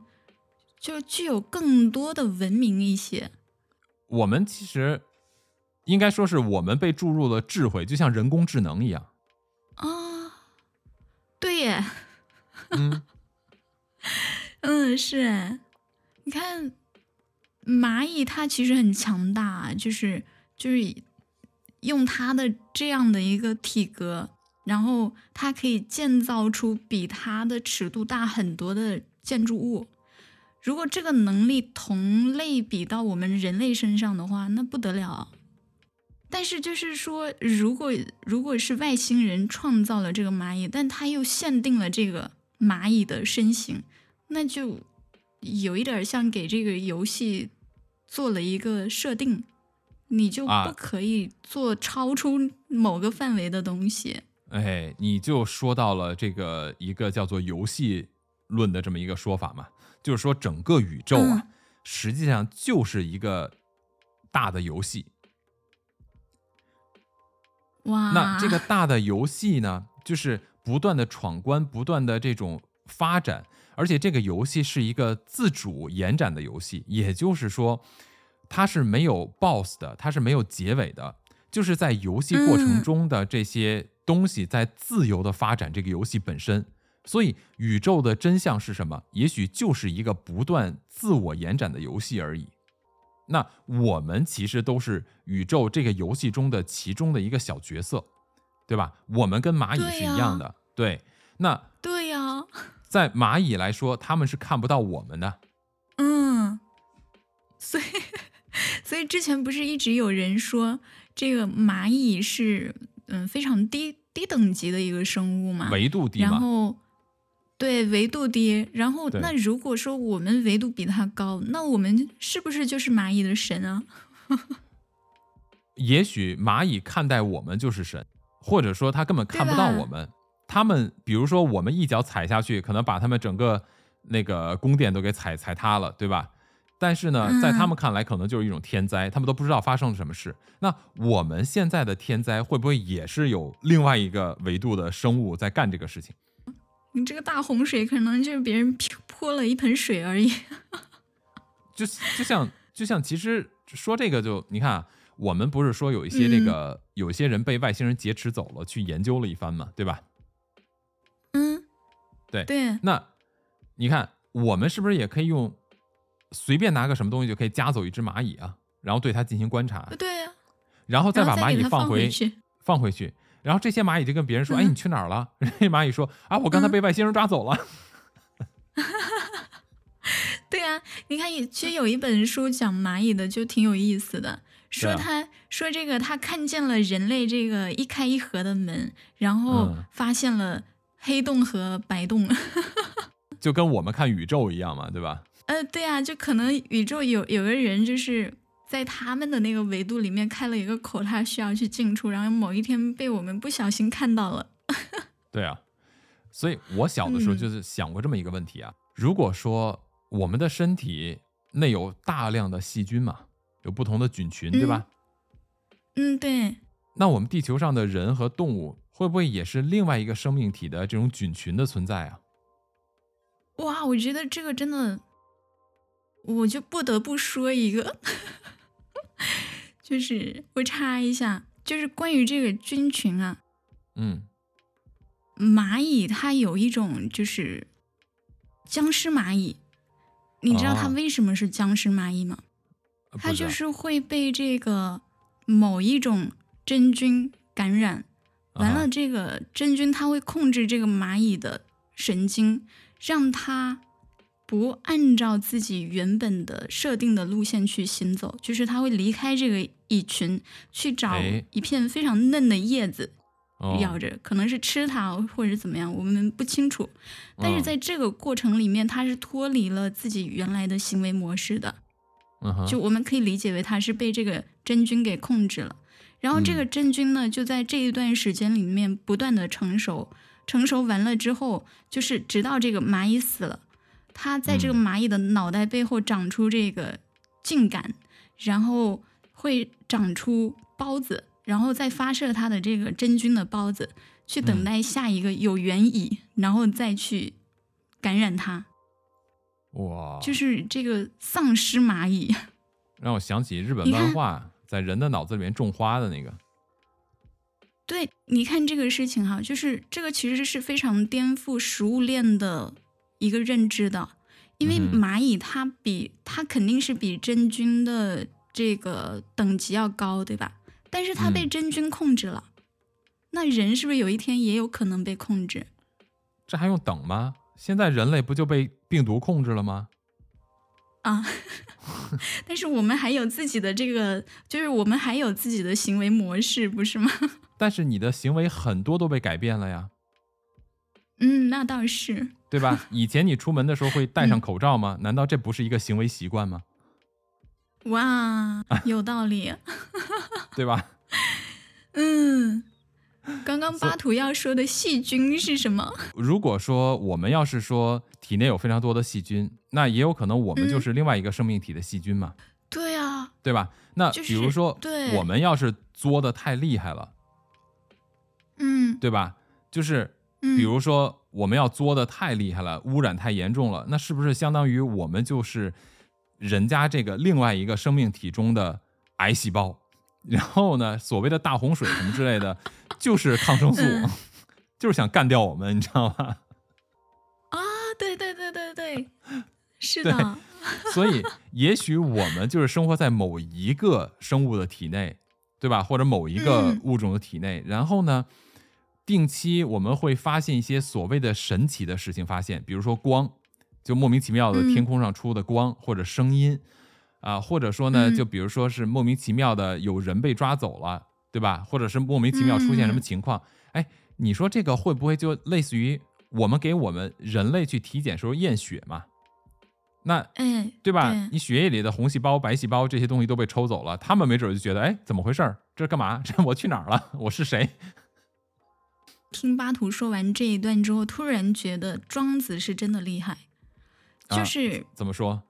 就具有更多的文明一些。我们其实应该说是我们被注入了智慧，就像人工智能一样。啊、对耶，嗯，嗯，是哎，你看蚂蚁它其实很强大啊，就是就是用它的这样的一个体格，然后它可以建造出比它的尺度大很多的建筑物。如果这个能力同类比到我们人类身上的话，那不得了。但是就是说，如果如果是外星人创造了这个蚂蚁，但他又限定了这个蚂蚁的身形，那就有一点像给这个游戏做了一个设定，你就啊不可以做超出某个范围的东西。哎，你就说到了这个一个叫做游戏论的这么一个说法嘛，就是说整个宇宙啊，嗯实际上就是一个大的游戏。哇，那这个大的游戏呢，就是不断的闯关，不断的这种发展，而且这个游戏是一个自主延展的游戏，也就是说，它是没有 BOSS 的，它是没有结尾的。就是在游戏过程嗯中的这些东西在自由的发展这个游戏本身。所以，宇宙的真相是什么？也许就是一个不断自我延展的游戏而已。那我们其实都是宇宙这个游戏中的其中的一个小角色，对吧？我们跟蚂蚁是一样的，对。那对呀、在蚂蚁来说，他们是看不到我们的，嗯，所以所以之前不是一直有人说这个蚂蚁是嗯非常低低等级的一个生物嘛？维度低嘛。然后对维度低，然后那如果说我们维度比它高，那我们是不是就是蚂蚁的神啊？也许蚂蚁看待我们就是神，或者说它根本看不到我们。他们比如说我们一脚踩下去，可能把他们整个那个宫殿都给踩踩塌了，对吧？但是呢，嗯在他们看来，可能就是一种天灾，他们都不知道发生了什么事。那我们现在的天灾会不会也是有另外一个维度的生物在干这个事情？你这个大洪水可能就是别人泼泼了一盆水而已。就 就像就像其实说这个就你看啊，我们不是说有一些这个、有一些人被外星人劫持走了，去研究了一番嘛，对吧？嗯，对对，那你看，我们是不是也可以用随便拿个什么东西就可以夹走一只蚂蚁啊？然后对它进行观察，对呀、然后再把蚂蚁放回放回去。放回去，然后这些蚂蚁就跟别人说：“哎，嗯你去哪儿了？” 这蚂蚁说：“啊，我刚才嗯被外星人抓走了。对啊，你看，其实有一本书讲蚂蚁的，就挺有意思的。说他、说这个，他看见了人类这个一开一合的门，然后嗯发现了黑洞和白洞。就跟我们看宇宙一样嘛，对吧？呃，对啊，就可能宇宙有有个人就是在他们的那个维度里面开了一个口，他需要去进出，然后某一天被我们不小心看到了。对啊，所以我小的时候嗯就是想过这么一个问题啊：如果说我们的身体内有大量的细菌嘛，有不同的菌群，对吧？嗯，对，那我们地球上的人和动物会不会也是另外一个生命体的这种菌群的存在啊？哇，我觉得这个真的，我就不得不说一个，就是我插一下，就是关于这个菌群啊，嗯，蚂蚁它有一种就是僵尸蚂蚁，你知道它哦。为什么是僵尸蚂蚁吗？它就是会被这个某一种真菌感染，完了这个真菌它会控制这个蚂蚁的神经，让它不按照自己原本的设定的路线去行走，就是它会离开这个蚁群，去找哎一片非常嫩的叶子哦。咬着，可能是吃它或者怎么样，我们不清楚。但是嗯在这个过程里面，它是脱离了自己原来的行为模式的。嗯，就我们可以理解为它是被这个真菌给控制了，然后这个嗯真菌呢，就在这一段时间里面不断的成熟，成熟完了之后，就是直到这个蚂蚁死了，它在这个嗯。蚂蚁的脑袋背后长出这个茎秆，然后会长出孢子，然后再发射它的这个真菌的孢子，去等嗯。待下一个有缘蚁，然后再去感染它，哇，就是这个丧尸蚂蚁。让我想起日本漫画在人的脑子里面种花的那个，对，你看这个事情哈，就是这个其实是非常颠覆食物链的一个认知的，因为蚂蚁它比它肯定是比真菌的这个等级要高，对吧？但是它被嗯真菌控制了，那人是不是有一天也有可能被控制这还用等吗？现在人类不就被病毒控制了吗？啊？但是我们还有自己的这个，就是我们还有自己的行为模式，不是吗？但是你的行为很多都被改变了呀，嗯，那倒是。对吧？以前你出门的时候会戴嗯上口罩吗？难道这不是一个行为习惯吗？哇，有道理。对吧？嗯，刚刚巴图要说的细菌是什么？如果说我们要是说体内有非常多的细菌，那也有可能我们就嗯是另外一个生命体的细菌嘛，对啊，对吧？那比如说，对我们要是作的太厉害了，嗯对吧？就是嗯，比如说我们要作的太厉害了，污染太严重了，那是不是相当于我们就是人家这个另外一个生命体中的癌细胞？然后呢，所谓的大洪水什么之类的，就是抗生素，嗯 就是想干掉我们，你知道吗？啊，对对对对对，是的，所以，也许我们就是生活在某一个生物的体内，对吧？或者某一个嗯物种的体内，然后呢，定期我们会发现一些所谓的神奇的事情，发现，比如说光，就莫名其妙的嗯天空上出的光，或者声音，啊，或者说呢，嗯就比如说是莫名其妙的有人被抓走了，对吧？或者是莫名其妙出现什么嗯情况？哎，你说这个会不会就类似于我们给我们人类去体检时候验血嘛？那嗯，对吧？你血液里的红细胞、白细胞这些东西都被抽走了，他们没准就觉得，哎，怎么回事儿？这干嘛？这我去哪儿了？我是谁？听巴图说完这一段之后，突然觉得庄子是真的厉害，啊就是怎么说？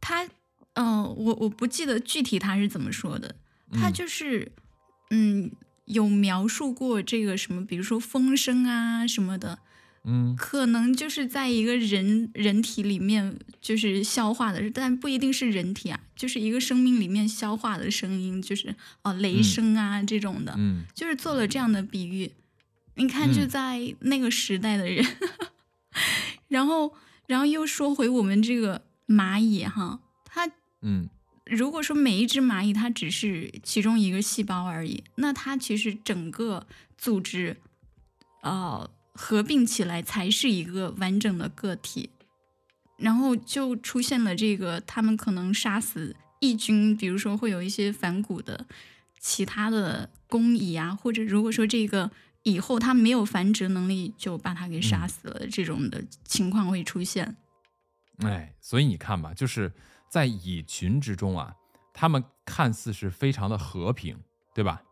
他，呃，我我不记得具体他是怎么说的，他嗯就是，嗯，有描述过这个什么，比如说风声啊什么的，嗯可能就是在一个人人体里面就是消化的，但不一定是人体啊，就是一个生命里面消化的声音，就是哦雷嗯声啊、这种的，嗯就是做了这样的比喻。你看，就嗯。在那个时代的人，然后，然后又说回我们这个蚂蚁哈，它嗯。如果说每一只蚂蚁它只是其中一个细胞而已，那它其实整个组织，呃，合并起来才是一个完整的个体。然后就出现了这个，他们可能杀死异菌，比如说会有一些反骨的其他的工蚁啊，或者如果说这个以后它没有繁殖能力，就把它给杀嗯死了，这种的情况会出现。哎，所以你看吧，就是在蚁群之中啊，他们看似是非常的和平，对吧？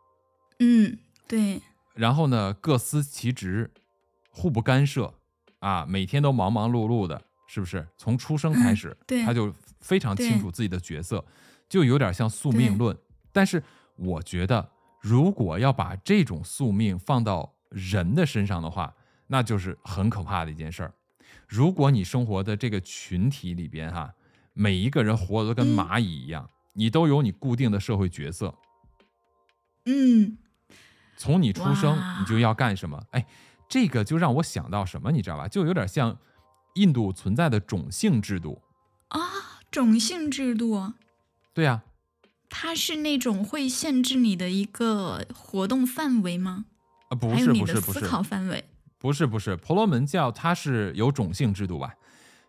嗯，对，然后呢，各司其职，互不干涉啊，每天都忙忙碌碌的，是不是？从出生开始，对他就非常清楚自己的角色，就有点像宿命论。但是我觉得，如果要把这种宿命放到人的身上的话，那就是很可怕的一件事儿。如果你生活的这个群体里边哈，每一个人活得跟嗯蚂蚁一样，你都有你固定的社会角色，嗯，从你出生你就要干什么？哎，这个就让我想到什么，你知道吧？就有点像印度存在的种姓制度。啊，种姓制度，对呀、它是那种会限制你的一个活动范围吗？啊，不是不是不是考范围。不是不是，婆罗门教它是有种姓制度吧？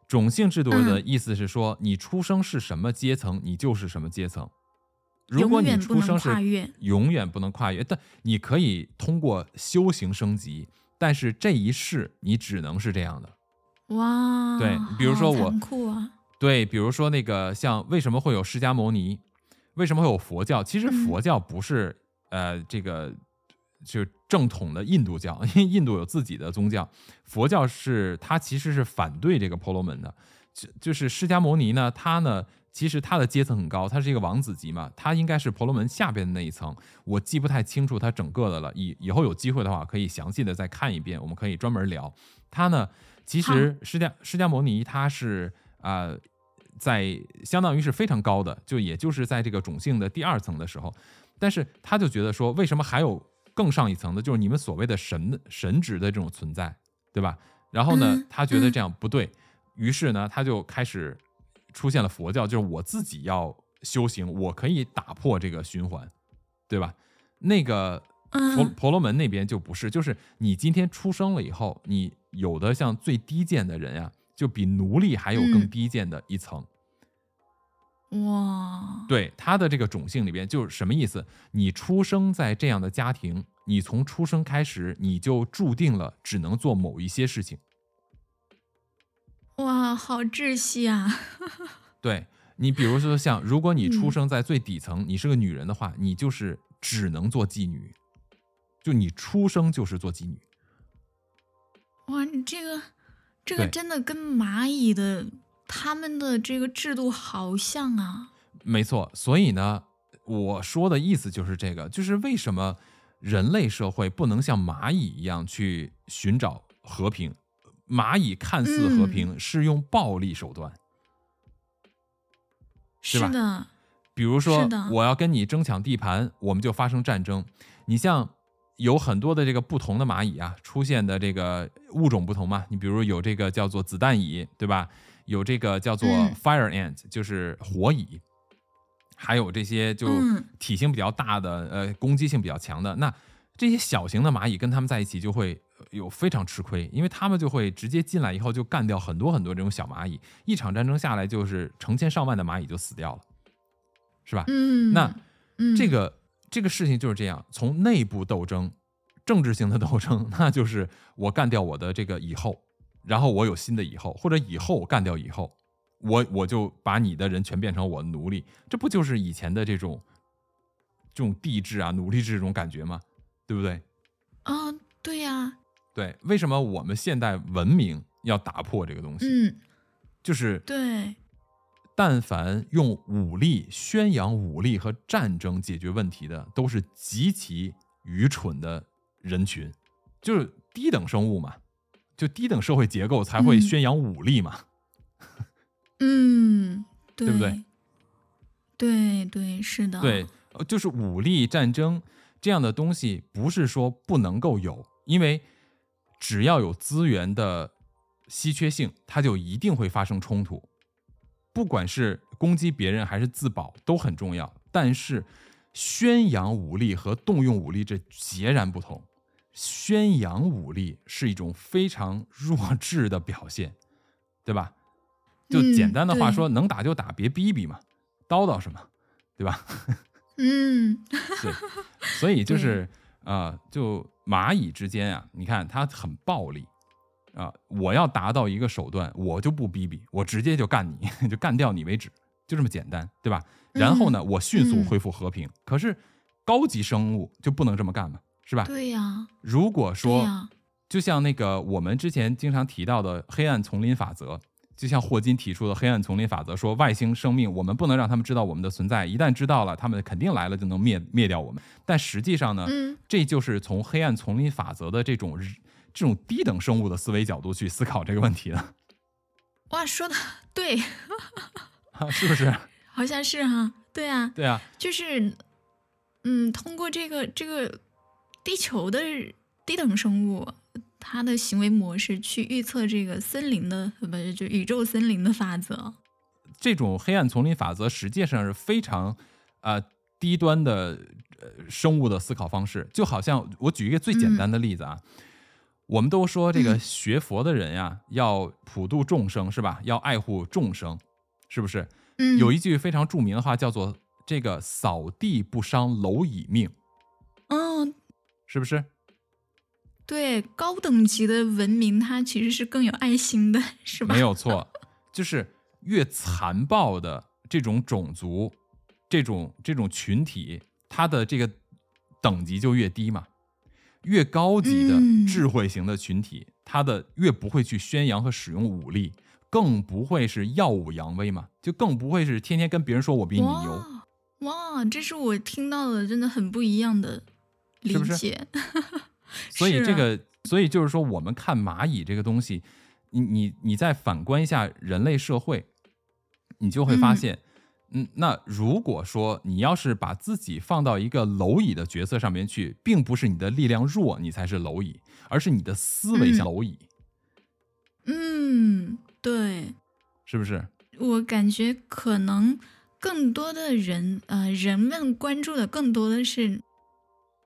种姓制度的嗯意思是说，你出生是什么阶层，你就是什么阶层。如果你永远不能出生是跨越永远不能跨越，但你可以通过修行升级，但是这一世你只能是这样的。哇，对比如说我残酷啊，对，比如说那个像为什么会有释迦牟尼，为什么会有佛教？其实嗯佛教不是、呃这个就正统的印度教，因为印度有自己的宗教，佛教是它其实是反对这个婆罗门的。就就是释迦牟尼呢，他呢其实他的阶层很高，他是一个王子级嘛，他应该是婆罗门下边的那一层，我记不太清楚他整个的了。以以后有机会的话，可以详细的再看一遍，我们可以专门聊。他呢，其实释迦释迦牟尼他是啊、呃在相当于是非常高的，就也就是在这个种姓的第二层的时候，但是他就觉得说，为什么还有更上一层的，就是你们所谓的神神职的这种存在，对吧？然后呢嗯，他觉得嗯这样不对，于是呢，他就开始出现了佛教，就是我自己要修行，我可以打破这个循环，对吧？那个婆嗯婆罗门那边就不是，就是你今天出生了以后，你有的像最低贱的人呀、就比奴隶还有更嗯低贱的一层。哇，对他的这个种姓里边，就是什么意思？你出生在这样的家庭，你从出生开始，你就注定了只能做某一些事情。哇，好窒息啊！对你，比如说像，如果你出嗯生在最底层，你是个女人的话，你就是只能做妓女，就你出生就是做妓女。哇，你这个这个真的跟蚂蚁的他们的这个制度好像啊。没错，所以呢，我说的意思就是这个，就是为什么人类社会不能像蚂蚁一样去寻找和平？蚂蚁看似和平，是用暴力手段。是吧的，比如说我要跟你争抢地盘，我们就发生战争。你像有很多的这个不同的蚂蚁啊，出现的这个物种不同嘛，你比如有这个叫做子弹蚁，对吧？有这个叫做嗯 fire ant，、就是火蚁，还有这些就嗯体型比较大的，呃，攻击性比较强的。那这些小型的蚂蚁跟它们在一起就会呃有非常吃亏，因为它们就会直接进来以后就干掉很多很多这种小蚂蚁，一场战争下来就是成千上万的蚂蚁就死掉了，是吧？嗯，那嗯这个这个事情就是这样，从内部斗争、政治性的斗争，那就是我干掉我的这个以后，然后我有新的以后，或者以后干掉以后，我我就把你的人全变成我的奴隶，这不就是以前的这种这种帝制啊、奴隶制这种感觉吗？对不对？啊，对呀、对，为什么我们现代文明要打破这个东西？嗯，就是对，但凡用武力宣扬武力和战争解决问题的，都是极其愚蠢的人群，就是低等生物嘛，就低等社会结构才会嗯宣扬武力嘛。嗯，对对不对？对对，是的，对，呃就是武力战争这样的东西，不是说不能够有，因为只要有资源的稀缺性，它就一定会发生冲突。不管是攻击别人还是自保，都很重要。但是宣扬武力和动用武力这截然不同。宣扬武力是一种非常弱智的表现，对吧？就嗯简单的话对说，能打就打，别逼逼嘛，叨叨什么，对吧？嗯，对，所以就是啊、呃就蚂蚁之间啊，你看它很暴力啊、我要达到一个手段，我就不逼逼，我直接就干你，就干掉你为止，就这么简单，对吧？然后呢，我迅速嗯恢复和平。可是高级生物就不能这么干嘛，是吧？对呀，如果对说呀，就像那个我们之前经常提到的黑暗丛林法则，就像霍金提出的黑暗丛林法则，说外星生命我们不能让他们知道我们的存在，一旦知道了，他们肯定来了就能灭灭掉我们。但实际上呢，嗯这就是从黑暗丛林法则的这种这种低等生物的思维角度去思考这个问题的，哇，说的对，是不是？好像是哈，对啊，对啊，就是，嗯，通过这个这个地球的低等生物，它的行为模式去预测这个森林的，呃不是就宇宙森林的法则。这种黑暗丛林法则实际上是非常呃低端的呃生物的思考方式，就好像我举一个最简单的例子啊，我们都说这个嗯学佛的人呀、要普度众生是吧？要爱护众生，是不是？嗯，有一句非常著名的话叫做“这个扫地不伤蝼蚁命嗯，”，是不是？对，高等级的文明它其实是更有爱心的，是吧？没有错，就是越残暴的这种种族、这种这种群体，它的这个等级就越低嘛。越高级的嗯智慧型的群体，他的越不会去宣扬和使用武力，更不会是耀武扬威嘛，就更不会是天天跟别人说我比你牛。哇哇，这是我听到的，真的很不一样的理是不是解。所以这个，所以就是说，我们看蚂蚁这个东西，你你你再反观一下人类社会，你就会发嗯现，嗯，那如果说你要是把自己放到一个蝼蚁的角色上面去，并不是你的力量弱，你才是蝼蚁，而是你的思维像蝼蚁，嗯，对，是不是？我感觉可能更多的人，呃，人们关注的更多的是，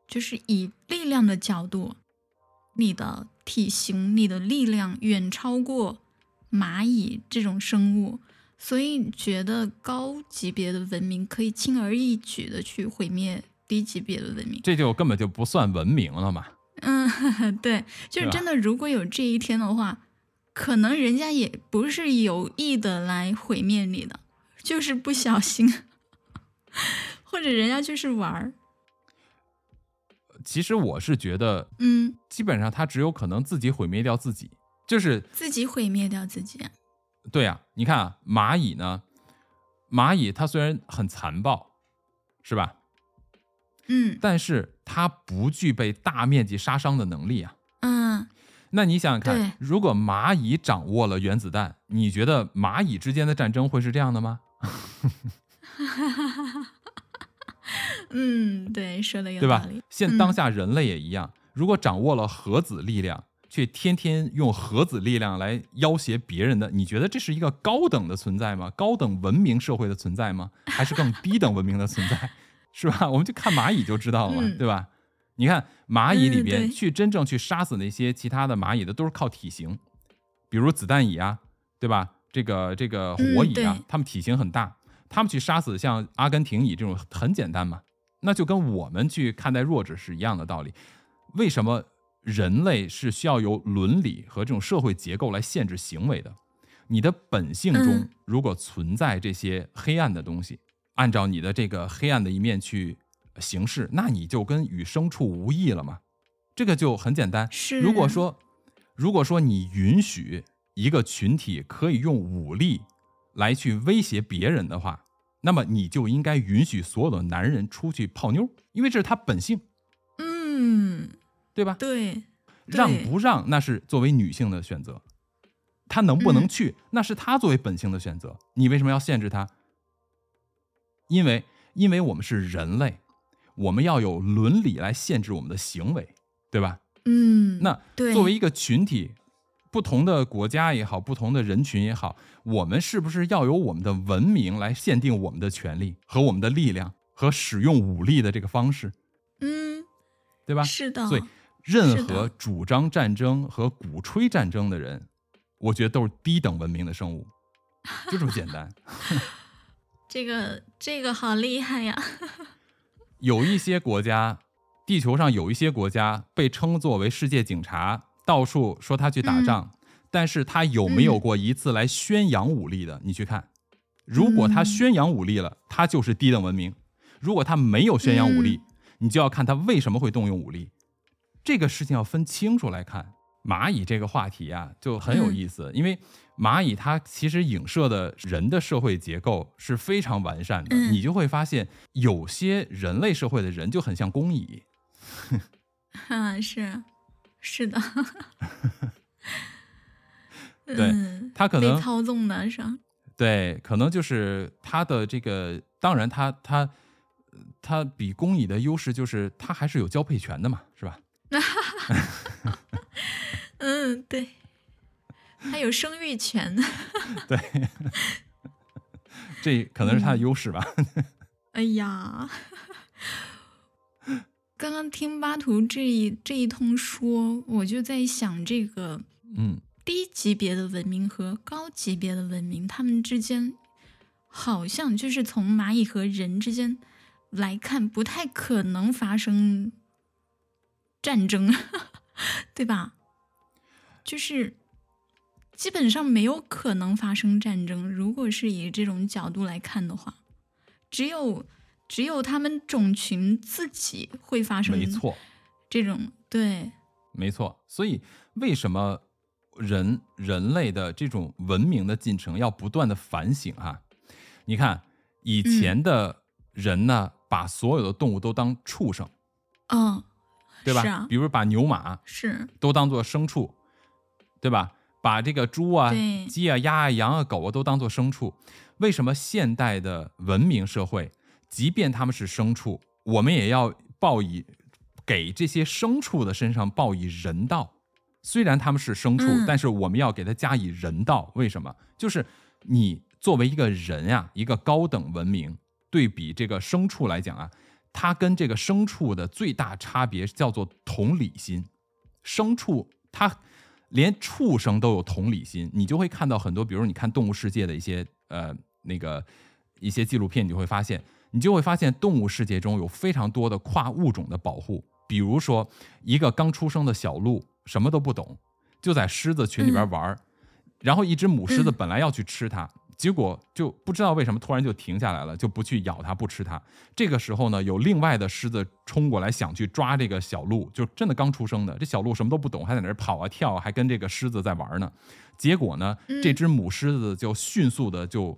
就是以力量的角度，你的体型、你的力量远超过蚂蚁这种生物，所以觉得高级别的文明可以轻而易举的去毁灭低级别的文明。这就根本就不算文明了嘛。嗯，对，就是真的，如果有这一天的话，可能人家也不是有意的来毁灭你的，就是不小心，或者人家就是玩儿。其实我是觉得，嗯，基本上他只有可能自己毁灭掉自己，就是自己毁灭掉自己。对呀、你看啊，蚂蚁呢，蚂蚁它虽然很残暴，是吧？嗯但是它不具备大面积杀伤的能力啊。嗯，那你想想看，如果蚂蚁掌握了原子弹，你觉得蚂蚁之间的战争会是这样的吗？嗯，对，说的有对吧道理。？现嗯当下人类也一样，如果掌握了核子力量，却天天用核子力量来要挟别人的，你觉得这是一个高等的存在吗？高等文明社会的存在吗？还是更低等文明的存在？是吧？我们就看蚂蚁就知道了嘛，嗯对吧？你看蚂蚁里嗯边去真正去杀死那些其他的蚂蚁的，都是靠体型，比如子弹蚁啊，对吧？这个这个火蚁啊，它们体型很大，它们去杀死像阿根廷蚁这种很简单嘛，那就跟我们去看待弱者是一样的道理。为什么人类是需要由伦理和这种社会结构来限制行为的？你的本性中嗯如果存在这些黑暗的东西，按照你的这个黑暗的一面去行事，那你就跟与牲畜无异了嘛。这个就很简单。是如果说，如果说你允许一个群体可以用武力来去威胁别人的话，那么你就应该允许所有的男人出去泡妞，因为这是他本性，嗯，对吧？对，让不让那是作为女性的选择，她能不能嗯去、那是她作为本性的选择。你为什么要限制她？因为因为我们是人类，我们要有伦理来限制我们的行为，对吧？嗯，那作为一个群体，不同的国家也好，不同的人群也好，我们是不是要有我们的文明来限定我们的权利和我们的力量和使用武力的这个方式，嗯，对吧？是的，所以，任何主张战争和鼓吹战争的人，我觉得都是低等文明的生物，就这么简单。这个这个好厉害呀！有一些国家，地球上有一些国家被称作为世界警察，到处说他去打仗，但是他有没有过一次来宣扬武力的？你去看，如果他嗯宣扬武力了，他就是低等文明；如果他没有宣扬武力，你就要看他为什么会动用武力。这个事情要分清楚来看。蚂蚁这个话题啊，就很有意思，因为蚂蚁它其实影射的人的社会结构是非常完善的，嗯你就会发现有些人类社会的人就很像工蚁，啊，是是的，对嗯他可能被操纵的是吧？对，可能就是他的这个，当然他他他比工蚁的优势就是他还是有交配权的嘛，是吧？嗯，对，他有生育权。对，这可能是他的优势吧。哎呀，刚刚听巴图这一这一通说，我就在想，这个嗯，低级别的文明和高级别的文明，他们之间好像就是从蚂蚁和人之间来看，不太可能发生战争，对吧？就是基本上没有可能发生战争。如果是以这种角度来看的话，只有只有他们种群自己会发生没错。这种对，没错，所以为什么人人类的这种文明的进程要不断的反省啊？你看以前的人呢，把所有的动物都当畜生，嗯，对吧？啊比如把牛马是，都当做牲畜，对吧？把这个猪啊、鸡啊、鸭啊、羊啊、狗啊都当做牲畜。为什么现代的文明社会，即便他们是牲畜，我们也要报以给这些牲畜的身上报以人道？虽然他们是牲畜，嗯但是我们要给他加以人道。为什么？就是你作为一个人呀、一个高等文明，对比这个牲畜来讲啊，它跟这个牲畜的最大差别叫做同理心。牲畜它连畜生都有同理心，你就会看到很多，比如你看《动物世界》的一些呃那个一些纪录片，你就会发现，你就会发现动物世界中有非常多的跨物种的保护。比如说，一个刚出生的小鹿什么都不懂，就在狮子群里边玩儿，然后一只母狮子嗯本来要去吃它，结果就不知道为什么突然就停下来了，就不去咬它，不吃它。这个时候呢，有另外的狮子冲过来想去抓这个小鹿，就真的刚出生的，这小鹿什么都不懂，还在那儿跑啊跳啊，还跟这个狮子在玩呢。结果呢，嗯这只母狮子就迅速的就。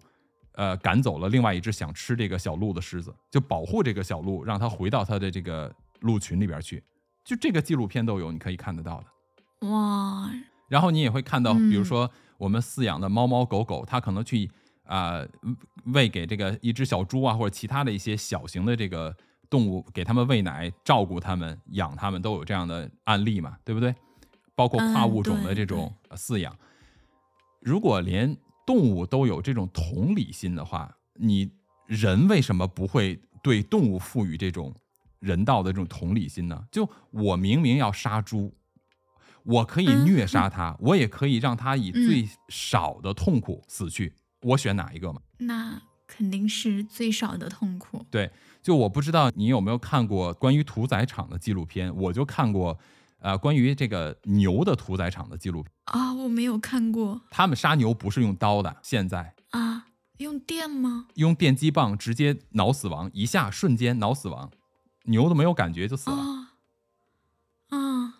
呃，赶走了另外一只想吃这个小鹿的狮子，就保护这个小鹿，让它回到它的这个鹿群里边去。就这个纪录片都有，你可以看得到的。哇，然后你也会看到，嗯比如说我们饲养的猫猫狗狗，它可能去啊、喂给这个一只小猪啊，或者其他的一些小型的这个动物给它们喂奶、照顾它们、养它们，都有这样的案例嘛，对不对？包括跨物种的这种饲养。如果连动物都有这种同理心的话，你人为什么不会对动物赋予这种人道的这种同理心呢？就我明明要杀猪，我可以嗯虐杀它，我也可以让他以嗯最少的痛苦死去，我选哪一个嘛？那肯定是最少的痛苦。对，就我不知道你有没有看过关于屠宰场的纪录片，我就看过，呃，关于这个牛的屠宰场的纪录片。啊，我没有看过他们杀牛不是用刀的，现在啊，用电吗？用电击棒直接脑死亡，一下瞬间脑死亡，牛都没有感觉就死了。啊啊，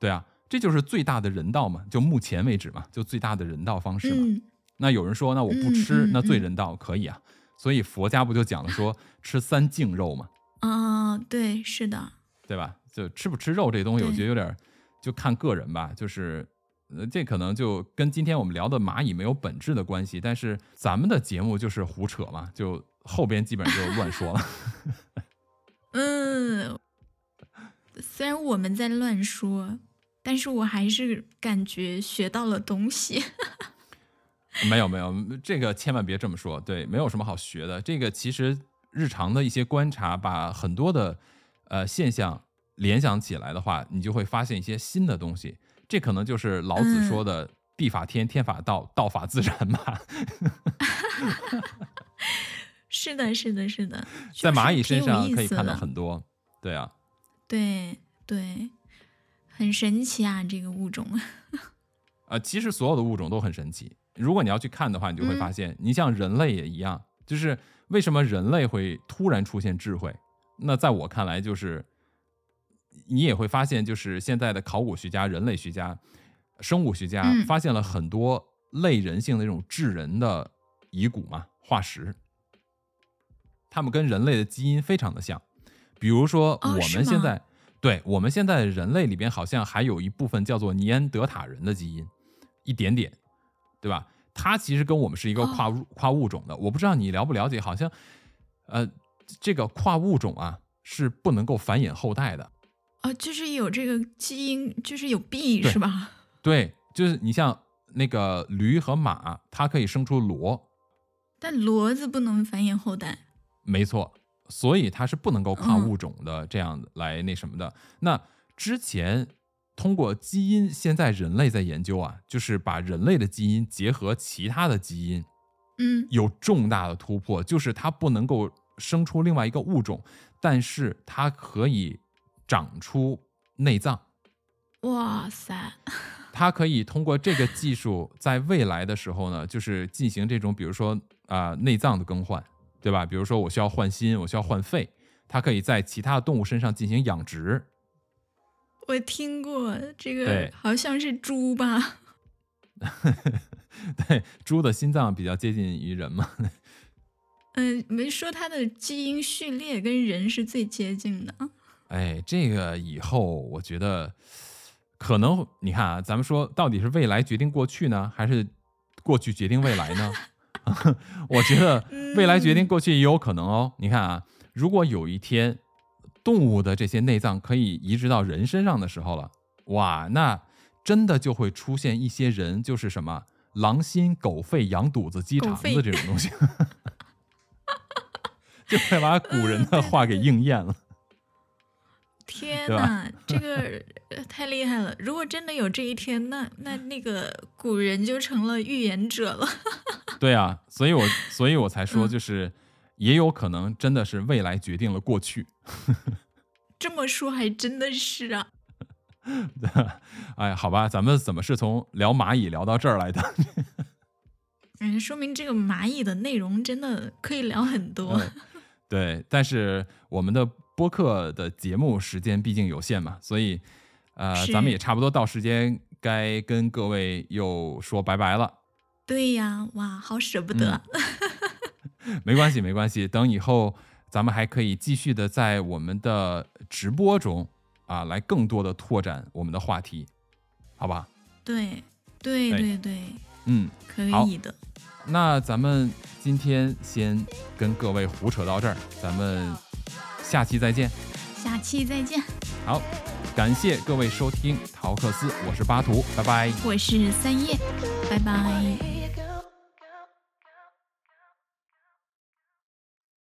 对啊，这就是最大的人道嘛，就目前为止嘛，就最大的人道方式嘛。嗯那有人说，那我不吃，嗯嗯那最嗯人道可以啊。所以佛家不就讲了说吃三净肉嘛，啊，对，是的，对吧？就吃不吃肉这东西，我觉得有点儿就看个人吧。就是呃，这可能就跟今天我们聊的蚂蚁没有本质的关系，但是咱们的节目就是胡扯嘛，就后边基本上就乱说了。嗯，虽然我们在乱说，但是我还是感觉学到了东西。没有没有，这个千万别这么说。对，没有什么好学的。这个其实日常的一些观察，把很多的呃现象联想起来的话，你就会发现一些新的东西。这可能就是老子说的“地法天，天法道，道法自然”吧。是的，是的，是的，在蚂蚁身上可以看到很多。对啊，对对，很神奇啊，这个物种。呃，其实所有的物种都很神奇。如果你要去看的话，你就会发嗯现，你像人类也一样，就是为什么人类会突然出现智慧？那在我看来，就是你也会发现，就是现在的考古学家、人类学家、生物学家嗯发现了很多类人性的这种智人的遗骨嘛，化石，他们跟人类的基因非常的像。比如说，我们现在、对我们现在人类里边好像还有一部分叫做尼安德塔人的基因，一点点，对吧？它其实跟我们是一个哦跨物、跨物种的。我不知道你了不了解，好像呃，这个跨物种啊是不能够繁衍后代的。哦，就是有这个基因，就是有 B 是吧？对，就是你像那个驴和马，它可以生出骡，但骡子不能繁衍后代。没错，所以它是不能够跨嗯物种的，这样来那什么的。那之前通过基因，现在人类在研究啊，就是把人类的基因结合其他的基因，嗯，有重大的突破，就是它不能够生出另外一个物种，但是它可以长出内脏。哇塞，它可以通过这个技术，在未来的时候呢，就是进行这种，比如说啊、内脏的更换，对吧？比如说我需要换心，我需要换肺，它可以在其他的动物身上进行养殖。我听过这个，好像是猪吧？对，猪的心脏比较接近于人嘛。嗯，没说它的基因序列跟人是最接近的。哎，这个以后我觉得可能你看啊，咱们说到底是未来决定过去呢，还是过去决定未来呢？我觉得未来决定过去也有可能哦。你看啊，如果有一天动物的这些内脏可以移植到人身上的时候了，哇，那真的就会出现一些人就是什么狼心、狗肺、羊肚子、鸡肠子这种东西，就会把古人的话给应验了。天对吧呐，这个 呃太厉害了！如果真的有这一天，那那那个古人就成了预言者了。对啊，所以我所以我才说，嗯就是也有可能真的是未来决定了过去。这么说还真的是啊。哎，好吧，咱们怎么是从聊蚂蚁聊到这儿来的？嗯，说明这个蚂蚁的内容真的可以聊很多。嗯对，但是我们的播客的节目时间毕竟有限嘛，所以呃，咱们也差不多到时间该跟各位又说拜拜了。对呀，哇，好舍不得。没关系，没关系，等以后咱们还可以继续的在我们的直播中啊，来更多的拓展我们的话题，好吧？对对哎对对，嗯，可以的。那咱们今天先跟各位胡扯到这儿，咱们下期再见。下期再见。好，感谢各位收听陶克斯，我是巴图，拜拜。我是三叶，拜拜。